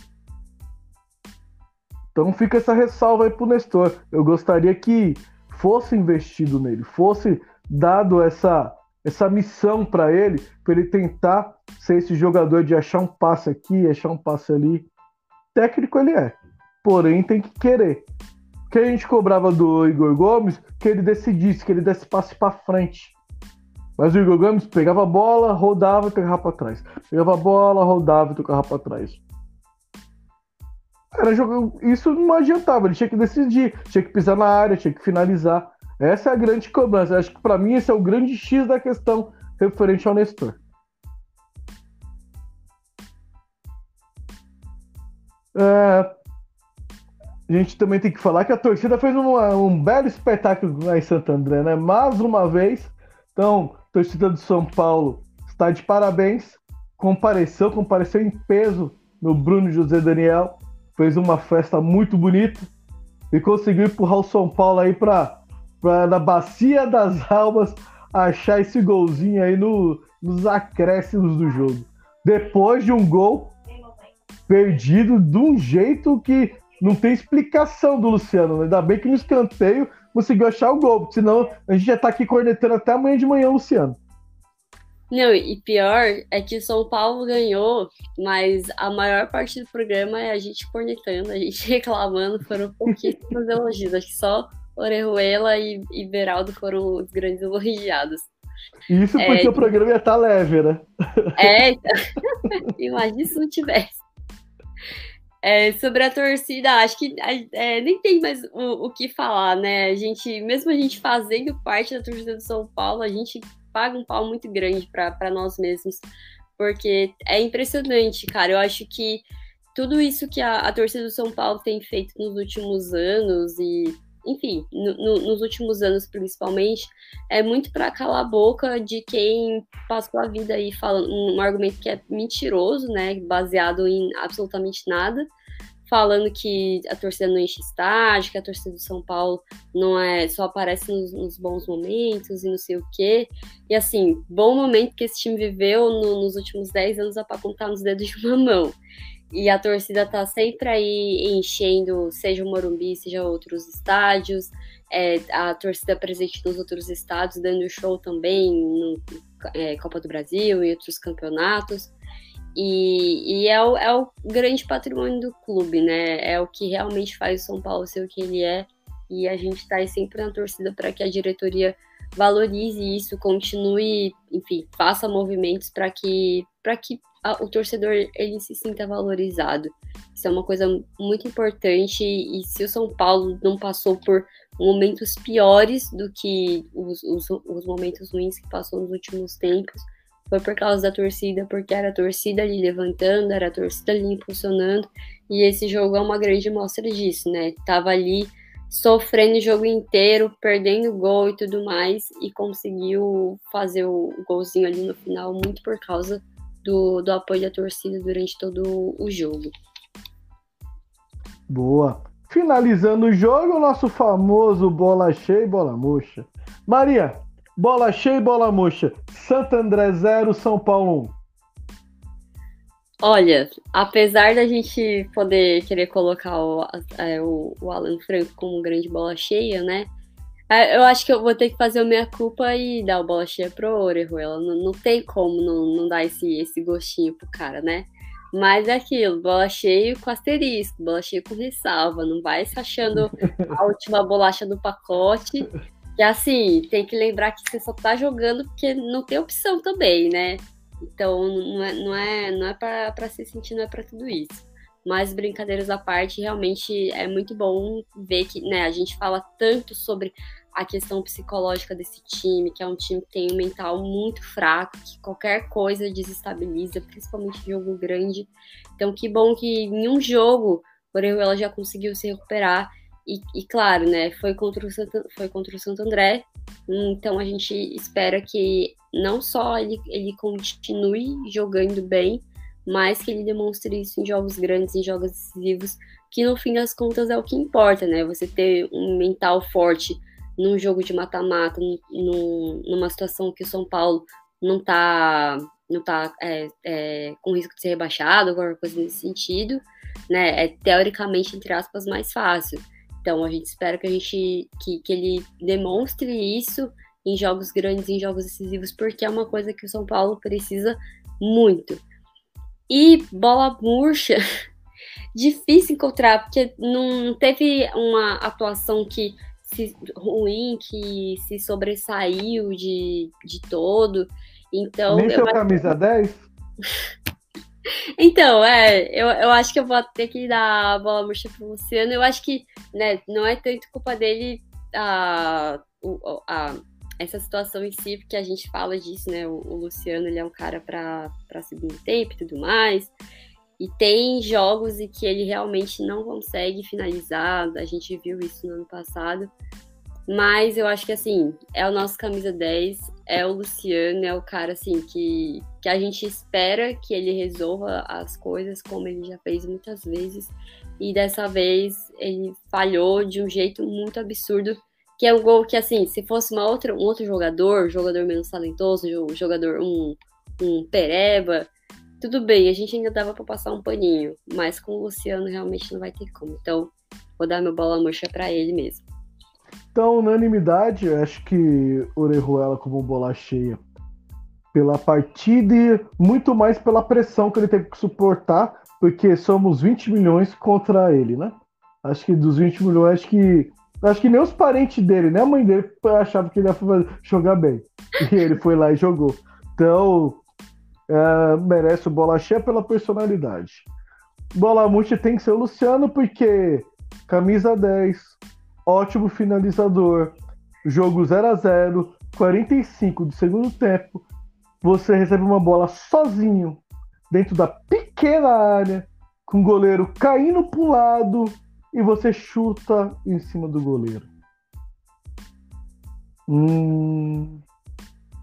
Então fica essa ressalva aí pro Nestor. Eu gostaria que fosse investido nele, fosse dado essa, essa missão para ele, para ele tentar ser esse jogador de achar um passe aqui, achar um passe ali. Técnico ele é, porém tem que querer que a gente cobrava do Igor Gomes que ele decidisse, que ele desse passe para frente. Mas o Igor Gomes pegava a bola, rodava e tocava para trás. Pegava a bola, rodava e tocava para trás. Era jogo... Isso não adiantava, ele tinha que decidir, tinha que pisar na área, tinha que finalizar. Essa é a grande cobrança. Acho que para mim esse é o grande X da questão referente ao Nestor. É, a gente também tem que falar que a torcida fez um belo espetáculo lá em Santo André, né? Mais uma vez. Então, torcida do São Paulo está de parabéns. Compareceu, compareceu em peso no Bruno José Daniel. Fez uma festa muito bonita e conseguiu empurrar o São Paulo aí para na bacia das almas achar esse golzinho aí no, nos acréscimos do jogo. Depois de um gol perdido de um jeito que não tem explicação do Luciano. Né? Ainda bem que no escanteio conseguiu achar o gol, senão a gente já tá aqui cornetando até amanhã de manhã, Luciano. Não, e pior é que São Paulo ganhou, mas a maior parte do programa é a gente cornetando, a gente reclamando, foram pouquíssimos elogios. Acho que só Orejuela e, e Beraldo foram os grandes elogiados. Isso porque é, o programa ia estar tá leve, né? É, então, imagina se não tivesse. É, sobre a torcida, acho que é, nem tem mais o, o, que falar, né? A gente, mesmo a gente fazendo parte da torcida do São Paulo, a gente paga um pau muito grande para nós mesmos, porque é impressionante, cara. Eu acho que tudo isso que a, a torcida do São Paulo tem feito nos últimos anos e enfim, no, no, nos últimos anos principalmente, é muito para calar a boca de quem passou a vida aí falando um argumento que é mentiroso, né, baseado em absolutamente nada, falando que a torcida não enche estádio, que a torcida do São Paulo não é só aparece nos, nos bons momentos e não sei o quê. E assim, bom momento que esse time viveu no, nos últimos 10 anos é para contar nos dedos de uma mão. E a torcida tá sempre aí enchendo, seja o Morumbi, seja outros estádios. É, a torcida presente nos outros estados, dando show também no é, Copa do Brasil e outros campeonatos. E, e é, o, é o grande patrimônio do clube, né? É o que realmente faz o São Paulo ser o que ele é. E a gente está sempre na torcida para que a diretoria valorize isso, continue, enfim, faça movimentos para que, que a, o torcedor ele se sinta valorizado. Isso é uma coisa muito importante e se o São Paulo não passou por momentos piores do que os, os, os momentos ruins que passou nos últimos tempos, foi por causa da torcida, porque era a torcida ali levantando, era a torcida ali impulsionando, e esse jogo é uma grande mostra disso, né? Tava ali sofrendo o jogo inteiro, perdendo gol e tudo mais, e conseguiu fazer o golzinho ali no final, muito por causa do, do apoio da torcida durante todo o jogo. Boa. Finalizando o jogo, o nosso famoso bola cheia e bola murcha. Maria, bola cheia e bola murcha. Santo André 0, São Paulo 1. Olha, apesar da gente poder querer colocar o, é, o, o Alan Franco como grande bola cheia, né? É, eu acho que eu vou ter que fazer a minha culpa e dar o bola cheia pro Orejuela. Não, não tem como não, não dar esse, esse gostinho pro cara, né? Mas é aquilo, bola cheia com asterisco, bola cheia com ressalva. Não vai se achando a última bolacha do pacote. Que assim, tem que lembrar que você só tá jogando porque não tem opção também, né? Então não é, não é, não é para se sentir, não é para tudo isso. Mas brincadeiras à parte, realmente é muito bom ver que né, a gente fala tanto sobre a questão psicológica desse time, que é um time que tem um mental muito fraco, que qualquer coisa desestabiliza, principalmente jogo grande. Então, que bom que em um jogo o ela já conseguiu se recuperar. E, e, claro, né, foi contra, o Santo, foi contra o Santo André, então a gente espera que não só ele, ele continue jogando bem, mas que ele demonstre isso em jogos grandes, em jogos decisivos, que no fim das contas é o que importa, né? Você ter um mental forte num jogo de mata-mata, num, numa situação que o São Paulo não tá, não tá é, é, com risco de ser rebaixado, alguma coisa nesse sentido, né? É teoricamente, entre aspas, mais fácil. Então a gente espera que a gente que, que ele demonstre isso em jogos grandes, em jogos decisivos, porque é uma coisa que o São Paulo precisa muito. E bola murcha, difícil encontrar, porque não teve uma atuação que se, ruim, que se sobressaiu de, de todo. Então, Nem seu camisa 10? Então, é, eu, eu acho que eu vou ter que dar a bola murcha pro Luciano. Eu acho que né, não é tanto culpa dele a, a, essa situação em si, porque a gente fala disso, né? O, o Luciano ele é um cara para segundo tempo e tudo mais. E tem jogos em que ele realmente não consegue finalizar, a gente viu isso no ano passado. Mas eu acho que assim, é o nosso camisa 10, é o Luciano, é o cara assim que, que a gente espera que ele resolva as coisas como ele já fez muitas vezes. E dessa vez ele falhou de um jeito muito absurdo, que é um gol que assim, se fosse uma outra, um outro jogador, jogador menos talentoso, jogador um, um pereba, tudo bem, a gente ainda dava para passar um paninho, mas com o Luciano realmente não vai ter como. Então, vou dar meu bola murcha para ele mesmo. Então, unanimidade, acho que Orejuela como bola cheia pela partida e muito mais pela pressão que ele teve que suportar, porque somos 20 milhões contra ele, né? Acho que dos 20 milhões, acho que acho que nem os parentes dele, nem a mãe dele achavam que ele ia jogar bem. E ele foi lá e jogou. Então, é, merece o bola cheia pela personalidade. Bola multi tem que ser o Luciano, porque camisa 10, ótimo finalizador, jogo 0 a 0 45 do segundo tempo, você recebe uma bola sozinho, dentro da pequena área, com o goleiro caindo para um lado e você chuta em cima do goleiro. Hum,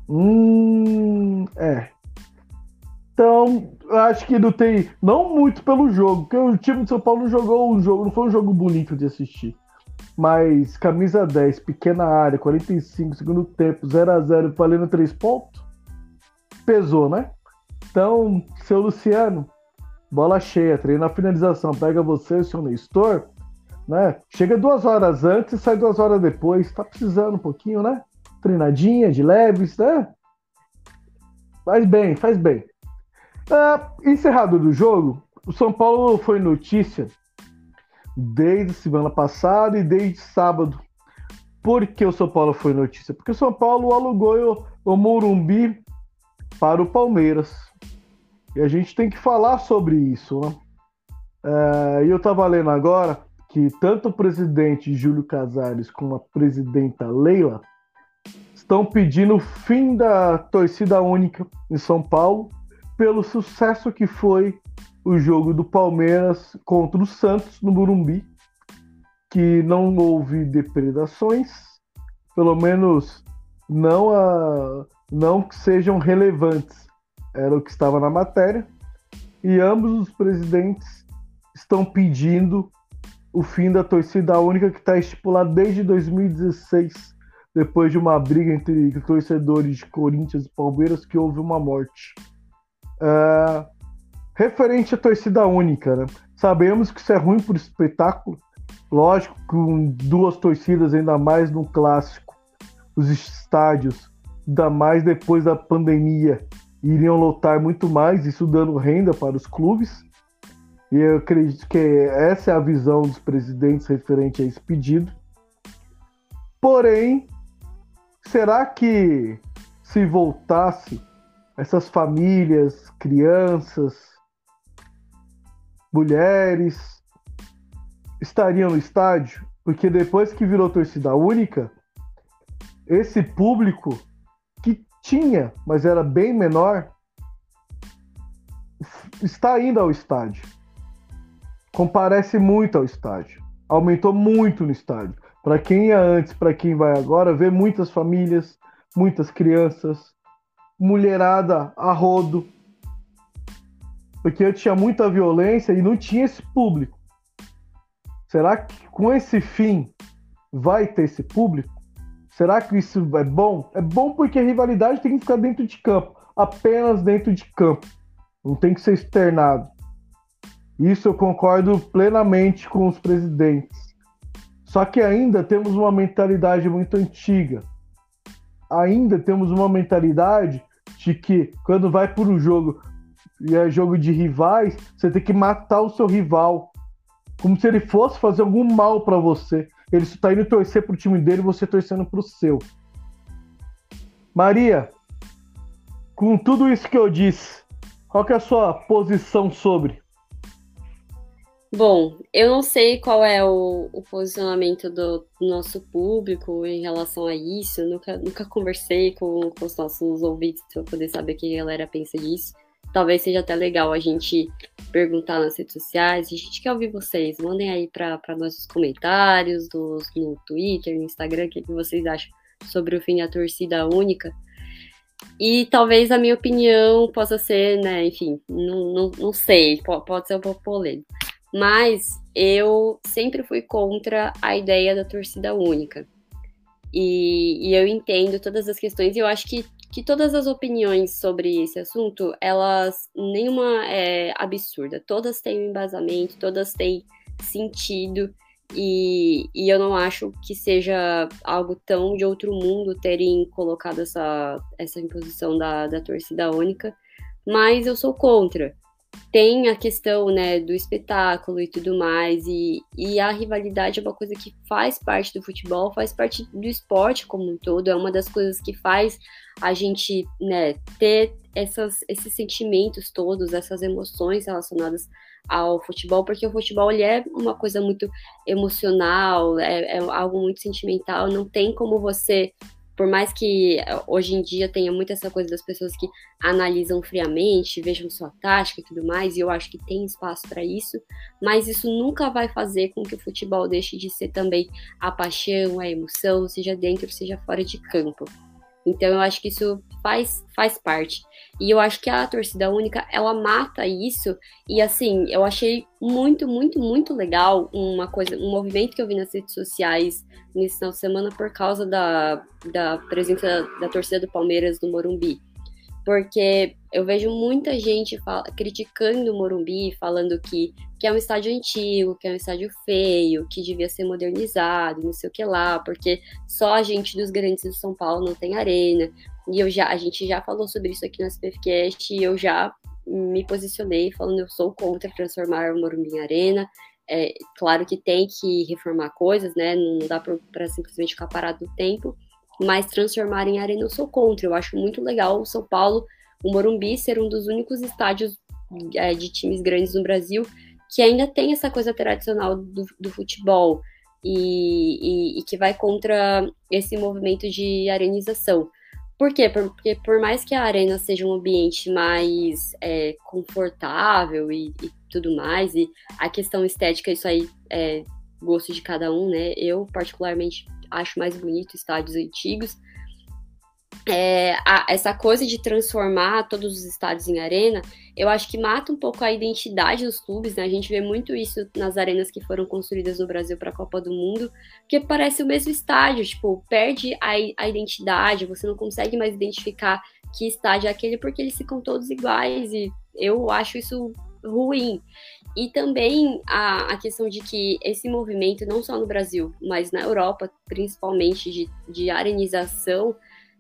hum, é. Então, acho que não tem. Não muito pelo jogo, porque o time de São Paulo não jogou um jogo, não foi um jogo bonito de assistir. Mas camisa 10, pequena área, 45, segundo tempo, 0 a 0 valendo 3 pontos. Pesou, né? Então, seu Luciano, bola cheia, treina a finalização, pega você, seu Nestor, né? Chega duas horas antes e sai duas horas depois. Tá precisando um pouquinho, né? Treinadinha, de leves, né? Faz bem, faz bem. Uh, encerrado do jogo, o São Paulo foi notícia desde semana passada e desde sábado. Por que o São Paulo foi notícia? Porque o São Paulo alugou o Morumbi para o Palmeiras. E a gente tem que falar sobre isso, né? É, e eu estava lendo agora que tanto o presidente Júlio Casares como a presidenta Leila estão pedindo o fim da torcida única em São Paulo pelo sucesso que foi o jogo do Palmeiras contra o Santos no Burumbi, que não houve depredações, pelo menos não, a, não que sejam relevantes, era o que estava na matéria, e ambos os presidentes estão pedindo o fim da torcida única que está estipulado desde 2016, depois de uma briga entre torcedores de Corinthians e Palmeiras que houve uma morte. Uh, Referente à torcida única, né? Sabemos que isso é ruim para o espetáculo. Lógico, com duas torcidas, ainda mais no clássico, os estádios, ainda mais depois da pandemia, iriam lotar muito mais, isso dando renda para os clubes. E eu acredito que essa é a visão dos presidentes referente a esse pedido. Porém, será que se voltasse essas famílias, crianças, mulheres estariam no estádio, porque depois que virou torcida única, esse público que tinha, mas era bem menor, está indo ao estádio. Comparece muito ao estádio. Aumentou muito no estádio. Para quem ia antes, para quem vai agora, vê muitas famílias, muitas crianças, mulherada a rodo, Porque tinha muita violência e não tinha esse público. Será que com esse fim vai ter esse público? Será que isso é bom? É bom porque a rivalidade tem que ficar dentro de campo, apenas dentro de campo. Não tem que ser externado. Isso eu concordo plenamente com os presidentes. Só que ainda temos uma mentalidade muito antiga. Ainda temos uma mentalidade de que quando vai por um jogo e é jogo de rivais, você tem que matar o seu rival. Como se ele fosse fazer algum mal para você. Ele está indo torcer pro time dele você torcendo pro seu. Maria, com tudo isso que eu disse, qual que é a sua posição sobre? Bom, eu não sei qual é o, o posicionamento do, nosso público em relação a isso. Eu nunca, nunca conversei com, com os nossos ouvintes para poder saber o que a galera pensa disso. Talvez seja até legal a gente perguntar nas redes sociais. A gente quer ouvir vocês. Mandem aí para nós os comentários no Twitter, no Instagram, o que, que vocês acham sobre o fim da torcida única. E talvez a minha opinião possa ser, né, enfim, não, não, não sei, pode ser um pouco polêmico mas eu sempre fui contra a ideia da torcida única. E, e, eu entendo todas as questões e eu acho que, que todas as opiniões sobre esse assunto, elas, nenhuma é absurda, todas têm um embasamento, todas têm sentido e, e eu não acho que seja algo tão de outro mundo terem colocado essa, essa imposição da, da torcida única, mas eu sou contra tem a questão né, do espetáculo e tudo mais, e, e a rivalidade é uma coisa que faz parte do futebol, faz parte do esporte como um todo, é uma das coisas que faz a gente né, ter essas, esses sentimentos todos, essas emoções relacionadas ao futebol, porque o futebol ele é uma coisa muito emocional, é, é algo muito sentimental, não tem como você por mais que eh, hoje em dia tenha muito essa coisa das pessoas que analisam friamente, vejam sua tática e tudo mais, e eu acho que tem espaço para isso, mas isso nunca vai fazer com que o futebol deixe de ser também a paixão, a emoção, seja dentro, seja fora de campo. Então eu acho que isso faz, faz parte. E eu acho que a torcida única, ela mata isso. E assim, eu achei muito, muito, muito legal uma coisa, um movimento que eu vi nas redes sociais nesse final de semana por causa da, da presença da, da torcida do Palmeiras do Morumbi porque eu vejo muita gente fala, criticando o Morumbi, falando que, que é um estádio antigo, que é um estádio feio, que devia ser modernizado, não sei o que lá, porque só a gente dos grandes de São Paulo não tem arena. E eu já, a gente já falou sobre isso aqui no SPFcast e eu já me posicionei falando eu sou contra transformar o Morumbi em arena. É, claro que tem que reformar coisas, né? Não dá para simplesmente ficar parado no tempo mas transformar em arena eu sou contra. Eu acho muito legal o São Paulo, o Morumbi, ser um dos únicos estádios é, de times grandes no Brasil que ainda tem essa coisa tradicional do, do futebol e, e, e, que vai contra esse movimento de arenização. Por quê? Porque por mais que a arena seja um ambiente mais é, confortável e, e, tudo mais, e a questão estética, isso aí é gosto de cada um, né? Eu, particularmente, acho mais bonito estádios antigos. É, a, essa coisa de transformar todos os estádios em arena, eu acho que mata um pouco a identidade dos clubes, né? A gente vê muito isso nas arenas que foram construídas no Brasil para a Copa do Mundo, porque parece o mesmo estádio, tipo, perde a, a identidade, você não consegue mais identificar que estádio é aquele porque eles ficam todos iguais e eu acho isso ruim. E também a, a questão de que esse movimento, não só no Brasil, mas na Europa, principalmente de, de arenização,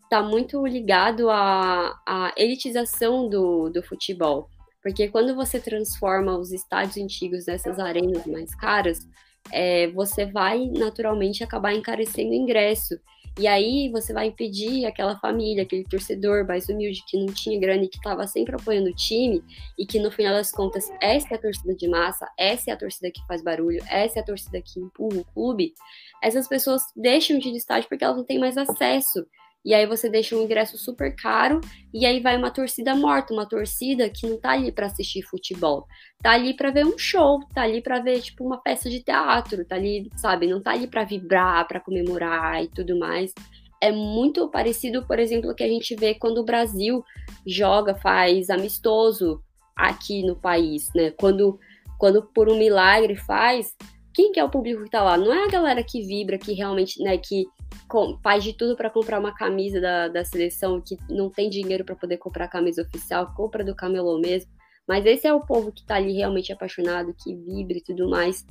está muito ligado à, à elitização do, do futebol. Porque quando você transforma os estádios antigos nessas arenas mais caras, é, você vai naturalmente acabar encarecendo o ingresso. E aí você vai impedir aquela família, aquele torcedor mais humilde que não tinha grana e que estava sempre apoiando o time, e que no final das contas, essa é a torcida de massa, essa é a torcida que faz barulho, essa é a torcida que empurra o clube, essas pessoas deixam de ir estádio porque elas não têm mais acesso. E aí você deixa um ingresso super caro e aí vai uma torcida morta, uma torcida que não tá ali para assistir futebol, tá ali para ver um show, tá ali para ver tipo uma peça de teatro, tá ali, sabe, não tá ali para vibrar, para comemorar e tudo mais. É muito parecido, por exemplo, que a gente vê quando o Brasil joga, faz amistoso aqui no país, né? Quando, quando por um milagre faz, quem que é o público que tá lá? Não é a galera que vibra, que realmente, né, que faz de tudo para comprar uma camisa da, da seleção, que não tem dinheiro para poder comprar a camisa oficial, compra do camelô mesmo. Mas esse é o povo que tá ali realmente apaixonado, que vibra e tudo mais.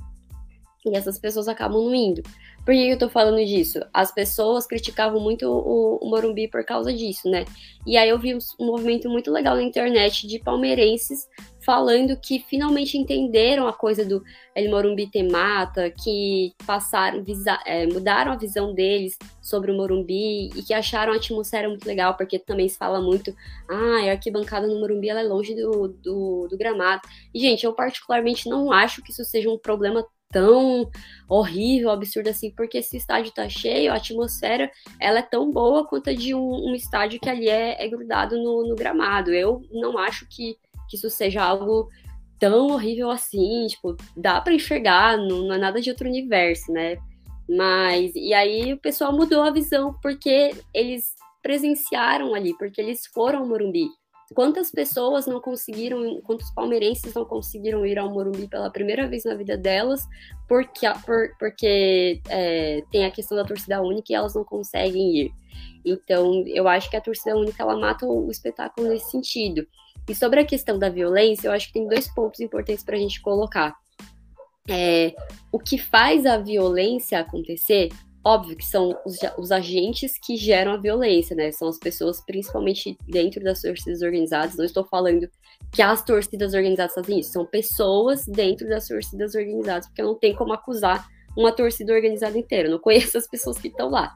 E essas pessoas acabam não indo. Por que eu tô falando disso? As pessoas criticavam muito o, o Morumbi por causa disso, né? E aí eu vi um movimento muito legal na internet de palmeirenses falando que finalmente entenderam a coisa do El Morumbi Temata, que passaram, visa, é, mudaram a visão deles sobre o Morumbi e que acharam a atmosfera muito legal, porque também se fala muito, ah, a arquibancada no Morumbi ela é longe do, do, do gramado. E, gente, eu particularmente não acho que isso seja um problema tão horrível, absurdo assim, porque esse estádio tá cheio, a atmosfera ela é tão boa quanto a de um, um estádio que ali é, é grudado no, no, gramado. Eu não acho que, que isso seja algo tão horrível assim, tipo, dá para enxergar, não, não é nada de outro universo, né? Mas, e aí o pessoal mudou a visão porque eles presenciaram ali, porque eles foram ao Morumbi. Quantas pessoas não conseguiram, quantos palmeirenses não conseguiram ir ao Morumbi pela primeira vez na vida delas, porque, por, porque é, tem a questão da torcida única e elas não conseguem ir. Então, eu acho que a torcida única ela mata o, espetáculo nesse sentido. E sobre a questão da violência, eu acho que tem dois pontos importantes para a gente colocar. É, o que faz a violência acontecer Óbvio que são os, os, agentes que geram a violência, né? São as pessoas, principalmente dentro das torcidas organizadas. Não estou falando que as torcidas organizadas fazem isso, são pessoas dentro das torcidas organizadas, porque não tem como acusar uma torcida organizada inteira. Eu não conheço as pessoas que estão lá.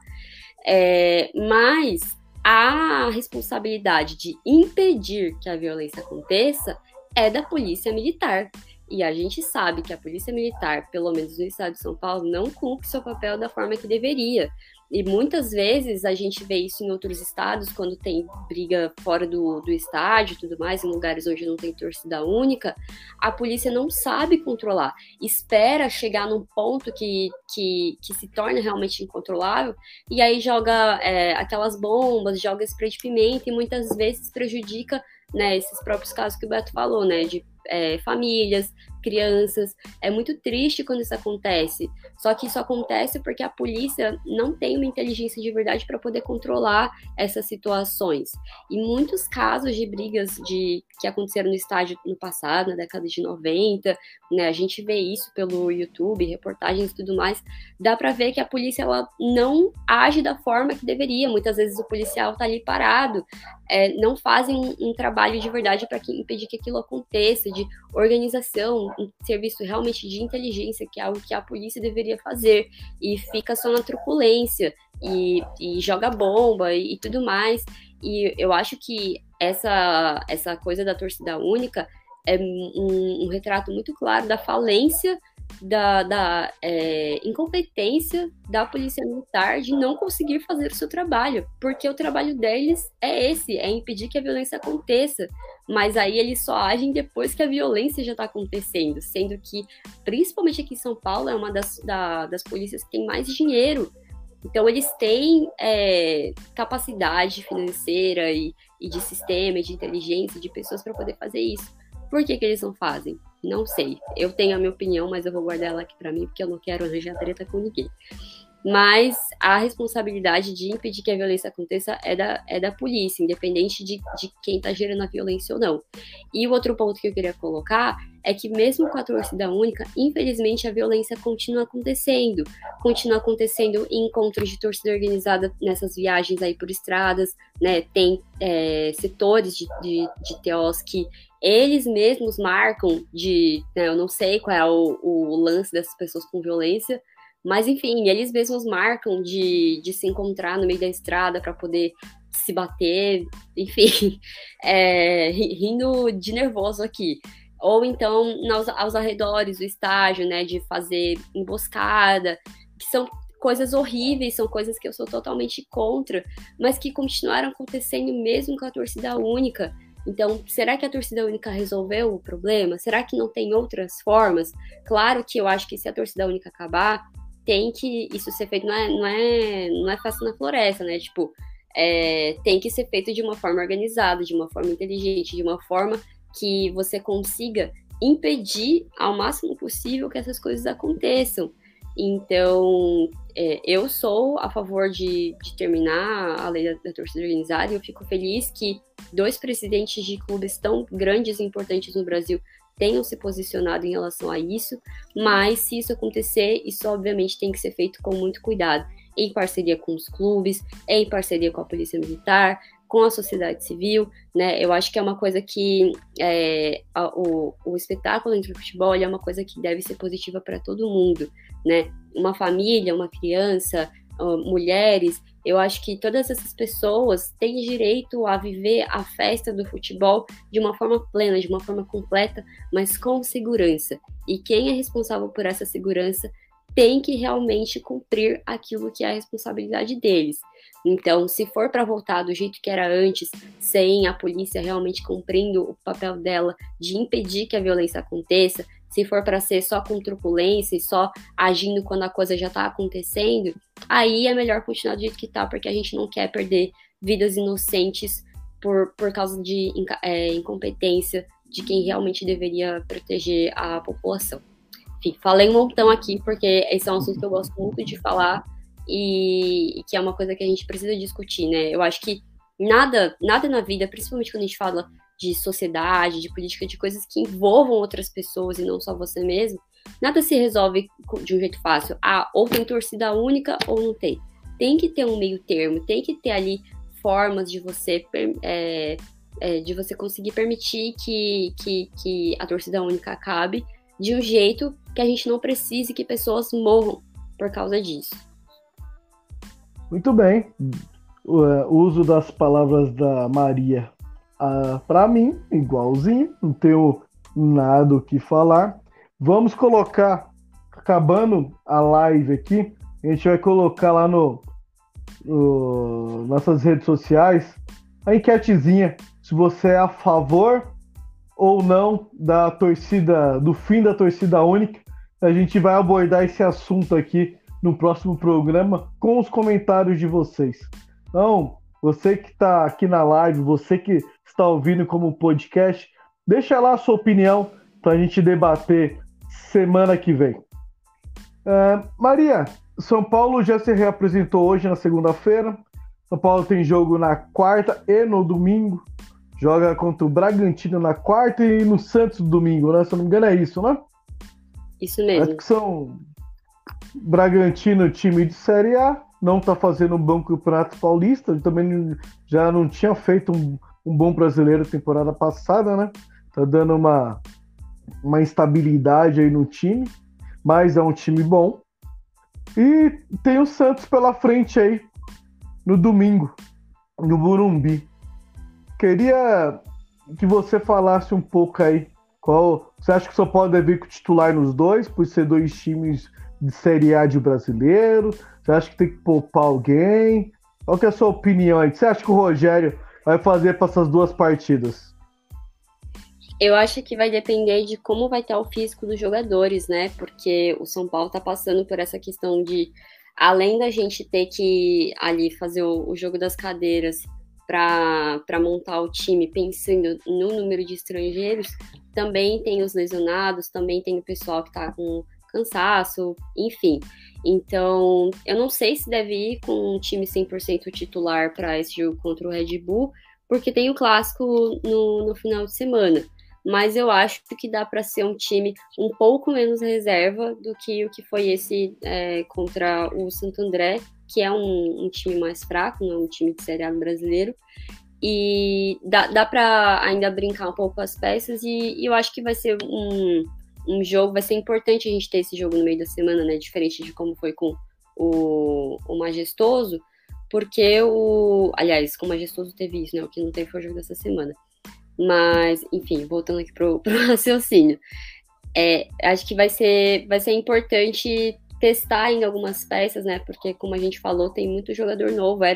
É, mas a responsabilidade de impedir que a violência aconteça é da polícia militar. E a gente sabe que a Polícia Militar, pelo menos no estado de São Paulo, não cumpre seu papel da forma que deveria. E muitas vezes a gente vê isso em outros estados, quando tem briga fora do, do estádio e tudo mais, em lugares onde não tem torcida única, a polícia não sabe controlar. Espera chegar num ponto que, que, que se torna realmente incontrolável, e aí joga é, aquelas bombas, joga spray de pimenta e muitas vezes prejudica né, esses próprios casos que o Beto falou, né, de é, famílias, crianças. É muito triste quando isso acontece. Só que isso acontece porque a polícia não tem uma inteligência de verdade para poder controlar essas situações. E muitos casos de brigas de que aconteceram no estádio no passado, na década de 90, né, a gente vê isso pelo YouTube, reportagens e tudo mais, dá para ver que a polícia ela não age da forma que deveria. Muitas vezes o policial está ali parado, é, não fazem um, um trabalho de verdade para impedir que aquilo aconteça, de organização, um serviço realmente de inteligência, que é algo que a polícia deveria fazer, e fica só na truculência, e, e joga bomba e, e tudo mais. E eu acho que essa, essa coisa da torcida única é um, um retrato muito claro da falência da, da é, incompetência da polícia militar de não conseguir fazer o seu trabalho, porque o trabalho deles é esse, é impedir que a violência aconteça. Mas aí eles só agem depois que a violência já está acontecendo, sendo que, principalmente aqui em São Paulo, é uma das, da, das polícias que tem mais dinheiro. Então eles têm é, capacidade financeira e, e de sistema, de inteligência, de pessoas para poder fazer isso. Por que, que eles não fazem? Não sei. Eu tenho a minha opinião, mas eu vou guardar ela aqui para mim porque eu não quero arranjar treta com ninguém. Mas a responsabilidade de impedir que a violência aconteça é da, é da polícia, independente de, de quem está gerando a violência ou não. E o outro ponto que eu queria colocar é que, mesmo com a torcida única, infelizmente a violência continua acontecendo. Continua acontecendo encontros de torcida organizada nessas viagens aí por estradas, né? Tem é, setores de, de, de TOs que eles mesmos marcam de. Né, eu não sei qual é o, o, lance dessas pessoas com violência, mas enfim, eles mesmos marcam de, de se encontrar no meio da estrada para poder se bater, enfim, é, rindo de nervoso aqui. Ou então aos, aos arredores do estágio, né, de fazer emboscada, que são coisas horríveis, são coisas que eu sou totalmente contra, mas que continuaram acontecendo mesmo com a torcida única. Então, será que a torcida única resolveu o problema? Será que não tem outras formas? Claro que eu acho que se a torcida única acabar, tem que isso ser feito, não é, não é, não é fácil na floresta, né? Tipo, é, tem que ser feito de uma forma organizada, de uma forma inteligente, de uma forma que você consiga impedir ao máximo possível que essas coisas aconteçam. Então, é, eu sou a favor de, de terminar a lei da, da, torcida organizada e eu fico feliz que dois presidentes de clubes tão grandes e importantes no Brasil tenham se posicionado em relação a isso, mas se isso acontecer, isso obviamente tem que ser feito com muito cuidado, em parceria com os clubes, em parceria com a Polícia Militar, com a sociedade civil, né? Eu acho que é uma coisa que é, a, o, o espetáculo entre o futebol é uma coisa que deve ser positiva para todo mundo, né? Uma família, uma criança, uh, mulheres, eu acho que todas essas pessoas têm direito a viver a festa do futebol de uma forma plena, de uma forma completa, mas com segurança. E quem é responsável por essa segurança tem que realmente cumprir aquilo que é a responsabilidade deles. Então, se for para voltar do jeito que era antes, sem a polícia realmente cumprindo o papel dela de impedir que a violência aconteça, se for para ser só com truculência e só agindo quando a coisa já está acontecendo, aí é melhor continuar do jeito que está, porque a gente não quer perder vidas inocentes por, por causa de é, incompetência de quem realmente deveria proteger a população. Enfim, falei um montão aqui, porque esse é um assunto que eu gosto muito de falar e, e que é uma coisa que a gente precisa discutir, né? Eu acho que nada, nada na vida, principalmente quando a gente fala de sociedade, de política, de coisas que envolvam outras pessoas e não só você mesmo, nada se resolve de um jeito fácil. Ah, ou tem torcida única ou não tem. Tem que ter um meio termo, tem que ter ali formas de você é, é, de você conseguir permitir que, que, que a torcida única acabe de um jeito que a gente não precise que pessoas morram por causa disso. Muito bem. O uh, uso das palavras da Maria uh, para mim, igualzinho, não tenho nada o que falar. Vamos colocar, acabando a live aqui, a gente vai colocar lá no, no nossas redes sociais a enquetezinha se você é a favor ou não da torcida, do fim da torcida única. A gente vai abordar esse assunto aqui no próximo programa com os comentários de vocês. Então, você que está aqui na live, você que está ouvindo como podcast, deixa lá a sua opinião para a gente debater semana que vem. Uh, Maria, São Paulo já se reapresentou hoje na segunda-feira. São Paulo tem jogo na quarta e no domingo. Joga contra o Bragantino na quarta e no Santos no domingo, né? Se eu não me engano, é isso, né? Isso mesmo. Acho que são Bragantino, time de Série A, não tá fazendo um bom campeonato paulista, também já não tinha feito um, um bom brasileiro temporada passada, né? Tá dando uma, uma instabilidade aí no time, mas é um time bom. E tem o Santos pela frente aí no domingo, no Burumbi. Queria que você falasse um pouco aí. Qual, você acha que só pode vir com titular nos dois, por ser dois times de Série A de brasileiro? Você acha que tem que poupar alguém? Qual que é a sua opinião aí? Você acha que o Rogério vai fazer para essas duas partidas? Eu acho que vai depender de como vai estar o físico dos jogadores, né? Porque o São Paulo está passando por essa questão de, além da gente ter que ali fazer o, o jogo das cadeiras para montar o time pensando no número de estrangeiros, também tem os lesionados, também tem o pessoal que está com cansaço, enfim. Então, eu não sei se deve ir com um time 100% titular para esse jogo contra o Red Bull, porque tem o clássico no, no final de semana. Mas eu acho que dá para ser um time um pouco menos reserva do que o que foi esse é, contra o Santo André, que é um, um time mais fraco, não é um time de Série A brasileiro. E dá, dá para ainda brincar um pouco as peças, e, e, eu acho que vai ser um, um jogo, vai ser importante a gente ter esse jogo no meio da semana, né? Diferente de como foi com o, o Majestoso, porque o. Aliás, com o Majestoso teve isso, né? O que não teve foi o jogo dessa semana. Mas, enfim, voltando aqui pro, pro raciocínio. É, acho que vai ser, vai ser importante testar ainda algumas peças, né? Porque, como a gente falou, tem muito jogador novo. O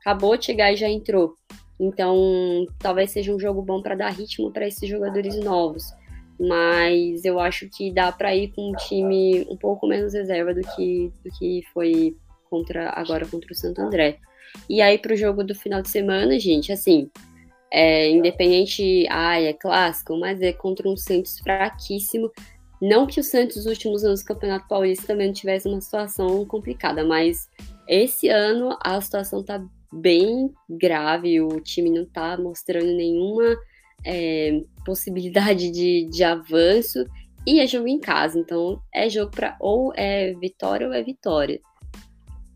acabou de chegar e já entrou. Então, talvez seja um jogo bom para dar ritmo para esses jogadores novos. Mas eu acho que dá para ir com um time um pouco menos reserva do que, do que foi contra agora contra o Santo André. E aí, para o jogo do final de semana, gente, assim, É, independente, ai, é clássico, mas é contra um Santos fraquíssimo. Não que o Santos, nos últimos anos do Campeonato Paulista, também não tivesse uma situação complicada, mas esse ano a situação tá bem grave, o time não tá mostrando nenhuma é, possibilidade de, de avanço e é jogo em casa, então é jogo para ou é vitória ou é vitória.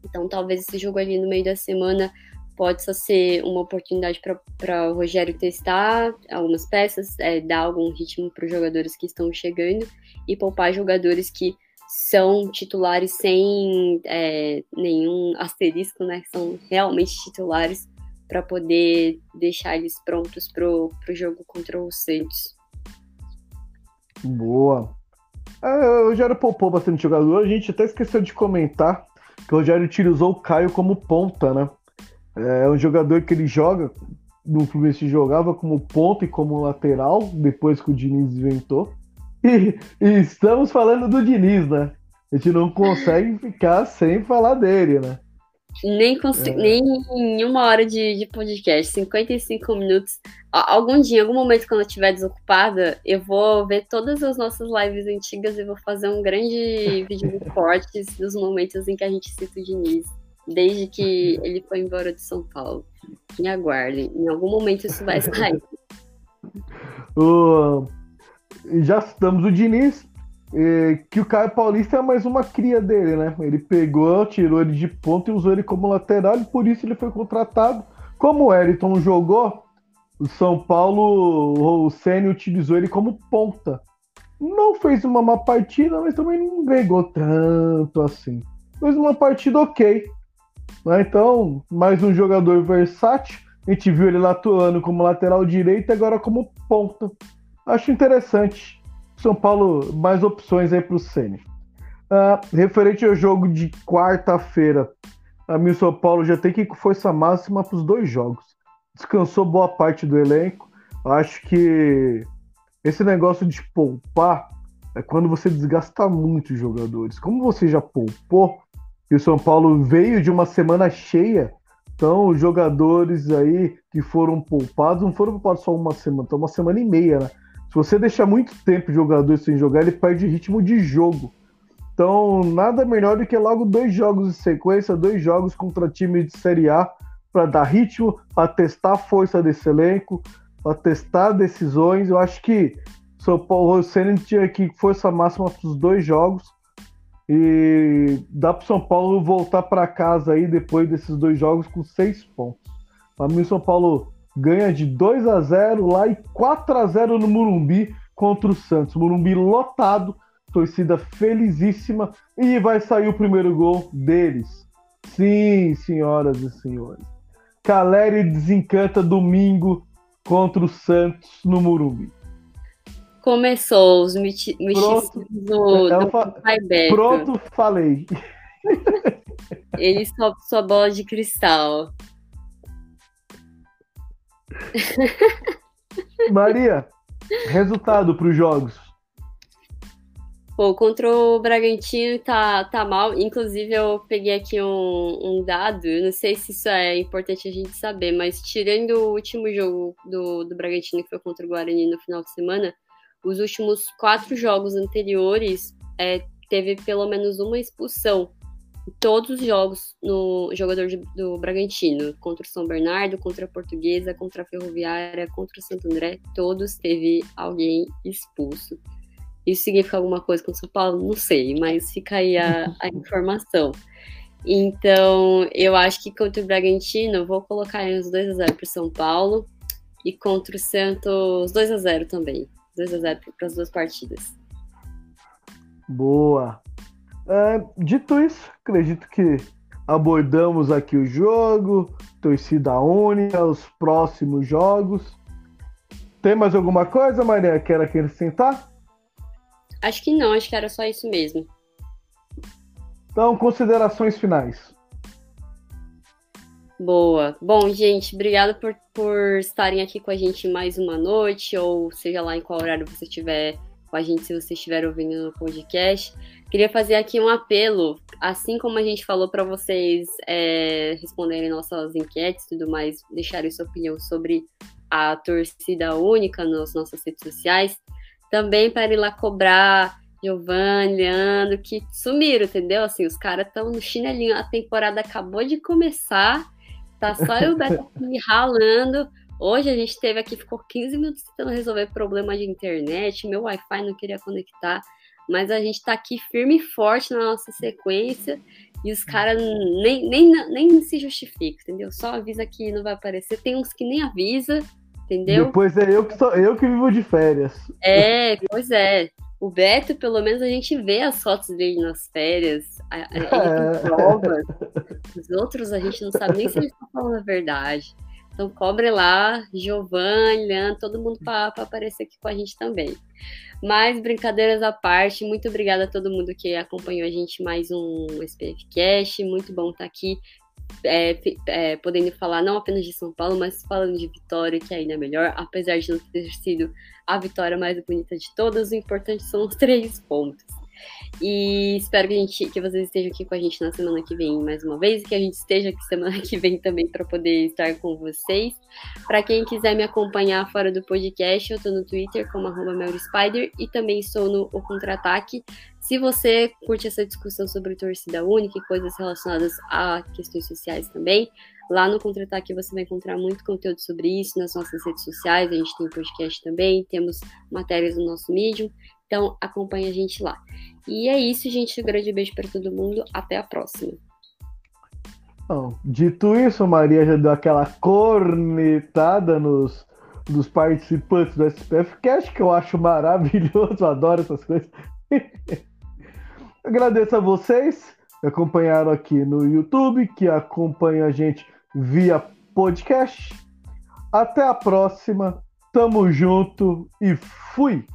Então talvez esse jogo ali no meio da semana pode só ser uma oportunidade para o Rogério testar algumas peças, é, dar algum ritmo para os jogadores que estão chegando e poupar jogadores que são titulares sem é, nenhum asterisco, né? São realmente titulares para poder deixar eles prontos para o jogo contra o Santos. Boa. É, o Rogério poupou bastante jogador. A gente até esqueceu de comentar que o Rogério utilizou o Caio como ponta, né? É um jogador que ele joga, no Fluminense jogava como ponta e como lateral, depois que o Diniz inventou. E, e, estamos falando do Diniz, né? A gente não consegue ficar sem falar dele, né? Nem, é. nem em uma hora de, de podcast, 55 minutos. Algum dia, em algum momento, quando eu estiver desocupada, eu vou ver todas as nossas lives antigas e vou fazer um grande vídeo de cortes dos momentos em que a gente cita o Diniz, desde que ele foi embora de São Paulo. Me aguardem, em algum momento isso vai sair. uh, já citamos o Diniz, que o Caio Paulista é mais uma cria dele, né? Ele pegou, tirou ele de ponta e usou ele como lateral e por isso ele foi contratado. Como o Eriton jogou, o São Paulo, o Senna utilizou ele como ponta. Não fez uma má partida, mas também não ganhou tanto assim. Fez uma partida ok. Né? Então, mais um jogador versátil. A gente viu ele atuando como lateral direito agora como ponta. Acho interessante. São Paulo, mais opções aí para o Ceni. Uh, referente ao jogo de quarta-feira, a mim o São Paulo já tem que ir com força máxima para os dois jogos. Descansou boa parte do elenco. Acho que esse negócio de poupar é quando você desgasta muito os jogadores. Como você já poupou, e o São Paulo veio de uma semana cheia, então os jogadores aí que foram poupados não foram poupados só uma semana, então uma semana e meia, né? Se você deixar muito tempo o jogador sem jogar, ele perde ritmo de jogo. Então, nada melhor do que logo dois jogos em sequência, dois jogos contra time de Série A, para dar ritmo, para testar a força desse elenco, para testar decisões. Eu acho que São Paulo Senna tinha que força máxima para os dois jogos e dá para São Paulo voltar para casa aí depois desses dois jogos com seis pontos. Para mim, o São Paulo ganha de 2 a 0 lá e 4 a 0 no Murumbi contra o Santos. Murumbi lotado, torcida felizíssima e vai sair o primeiro gol deles. Sim, senhoras e senhores. Caleri desencanta domingo contra o Santos no Murumbi. Começou os misticismos do, do fa... Pronto, falei. Ele sobe sua bola de cristal. Maria, resultado para os jogos. Pô, contra o Bragantino tá, tá mal. Inclusive, eu peguei aqui um, um dado, não sei se isso é importante a gente saber, mas tirando o último jogo do, do Bragantino, que foi contra o Guarani no final de semana, os últimos quatro jogos anteriores é, teve pelo menos uma expulsão todos os jogos no jogador de, do Bragantino, contra o São Bernardo, contra a Portuguesa, contra a Ferroviária, contra o Santo André, todos teve alguém expulso. Isso significa alguma coisa com o São Paulo? Não sei, mas fica aí a, a informação. Então, eu acho que contra o Bragantino, vou colocar aí uns 2x0 para o São Paulo. E contra o Santos, 2x0 também. 2x0 para as duas partidas. Boa. É, dito isso, acredito que abordamos aqui o jogo, torcida única, os próximos jogos. Tem mais alguma coisa, Maria, quer acrescentar? Acho que não, acho que era só isso mesmo. Então, considerações finais. Boa. Bom, gente, obrigada por, por estarem aqui com a gente mais uma noite, ou seja lá em qual horário você estiver com a gente se você estiver ouvindo no podcast. Queria fazer aqui um apelo, assim como a gente falou para vocês é, responderem nossas enquetes e tudo mais, deixarem sua opinião sobre a torcida única nas nossas redes sociais, também para ir lá cobrar Giovanni, Leandro, que sumiram, entendeu? Assim, os caras estão no chinelinho, a temporada acabou de começar, tá só eu o Beto aqui ralando. Hoje a gente teve aqui, ficou 15 minutos tentando resolver problema de internet, meu Wi-Fi não queria conectar, mas a gente tá aqui firme e forte na nossa sequência e os caras nem, nem, nem se justificam, entendeu? Só avisa que não vai aparecer. Tem uns que nem avisa, entendeu? Depois é eu que sou eu que vivo de férias. É, pois é. O Beto, pelo menos, a gente vê as fotos dele nas férias. Ele tem provas. Os outros, a gente não sabe nem se eles estão falando a verdade. Então, cobre lá, Giovanni, Leandro, todo mundo para aparecer aqui com a gente também. Mas, brincadeiras à parte, muito obrigada a todo mundo que acompanhou a gente mais um SPF Cast. Muito bom estar aqui é, é, podendo falar não apenas de São Paulo, mas falando de Vitória, que ainda é melhor, apesar de não ter sido a vitória mais bonita de todas, o importante são os três pontos. E espero que, a gente, que vocês estejam aqui com a gente na semana que vem mais uma vez, e que a gente esteja aqui semana que vem também para poder estar com vocês. Para quem quiser me acompanhar fora do podcast, eu estou no Twitter como Spider e também estou no O Contra-Ataque. Se você curte essa discussão sobre torcida única e coisas relacionadas a questões sociais também, lá no Contra-Ataque você vai encontrar muito conteúdo sobre isso nas nossas redes sociais. A gente tem podcast também, temos matérias no nosso Medium. Então acompanhe a gente lá. E é isso, gente. Um grande beijo para todo mundo. Até a próxima. Bom, dito isso, Maria já deu aquela cornetada nos, nos participantes do SPF Cast, que eu acho maravilhoso, adoro essas coisas. Agradeço a vocês que acompanharam aqui no YouTube, que acompanham a gente via podcast. Até a próxima, tamo junto e fui!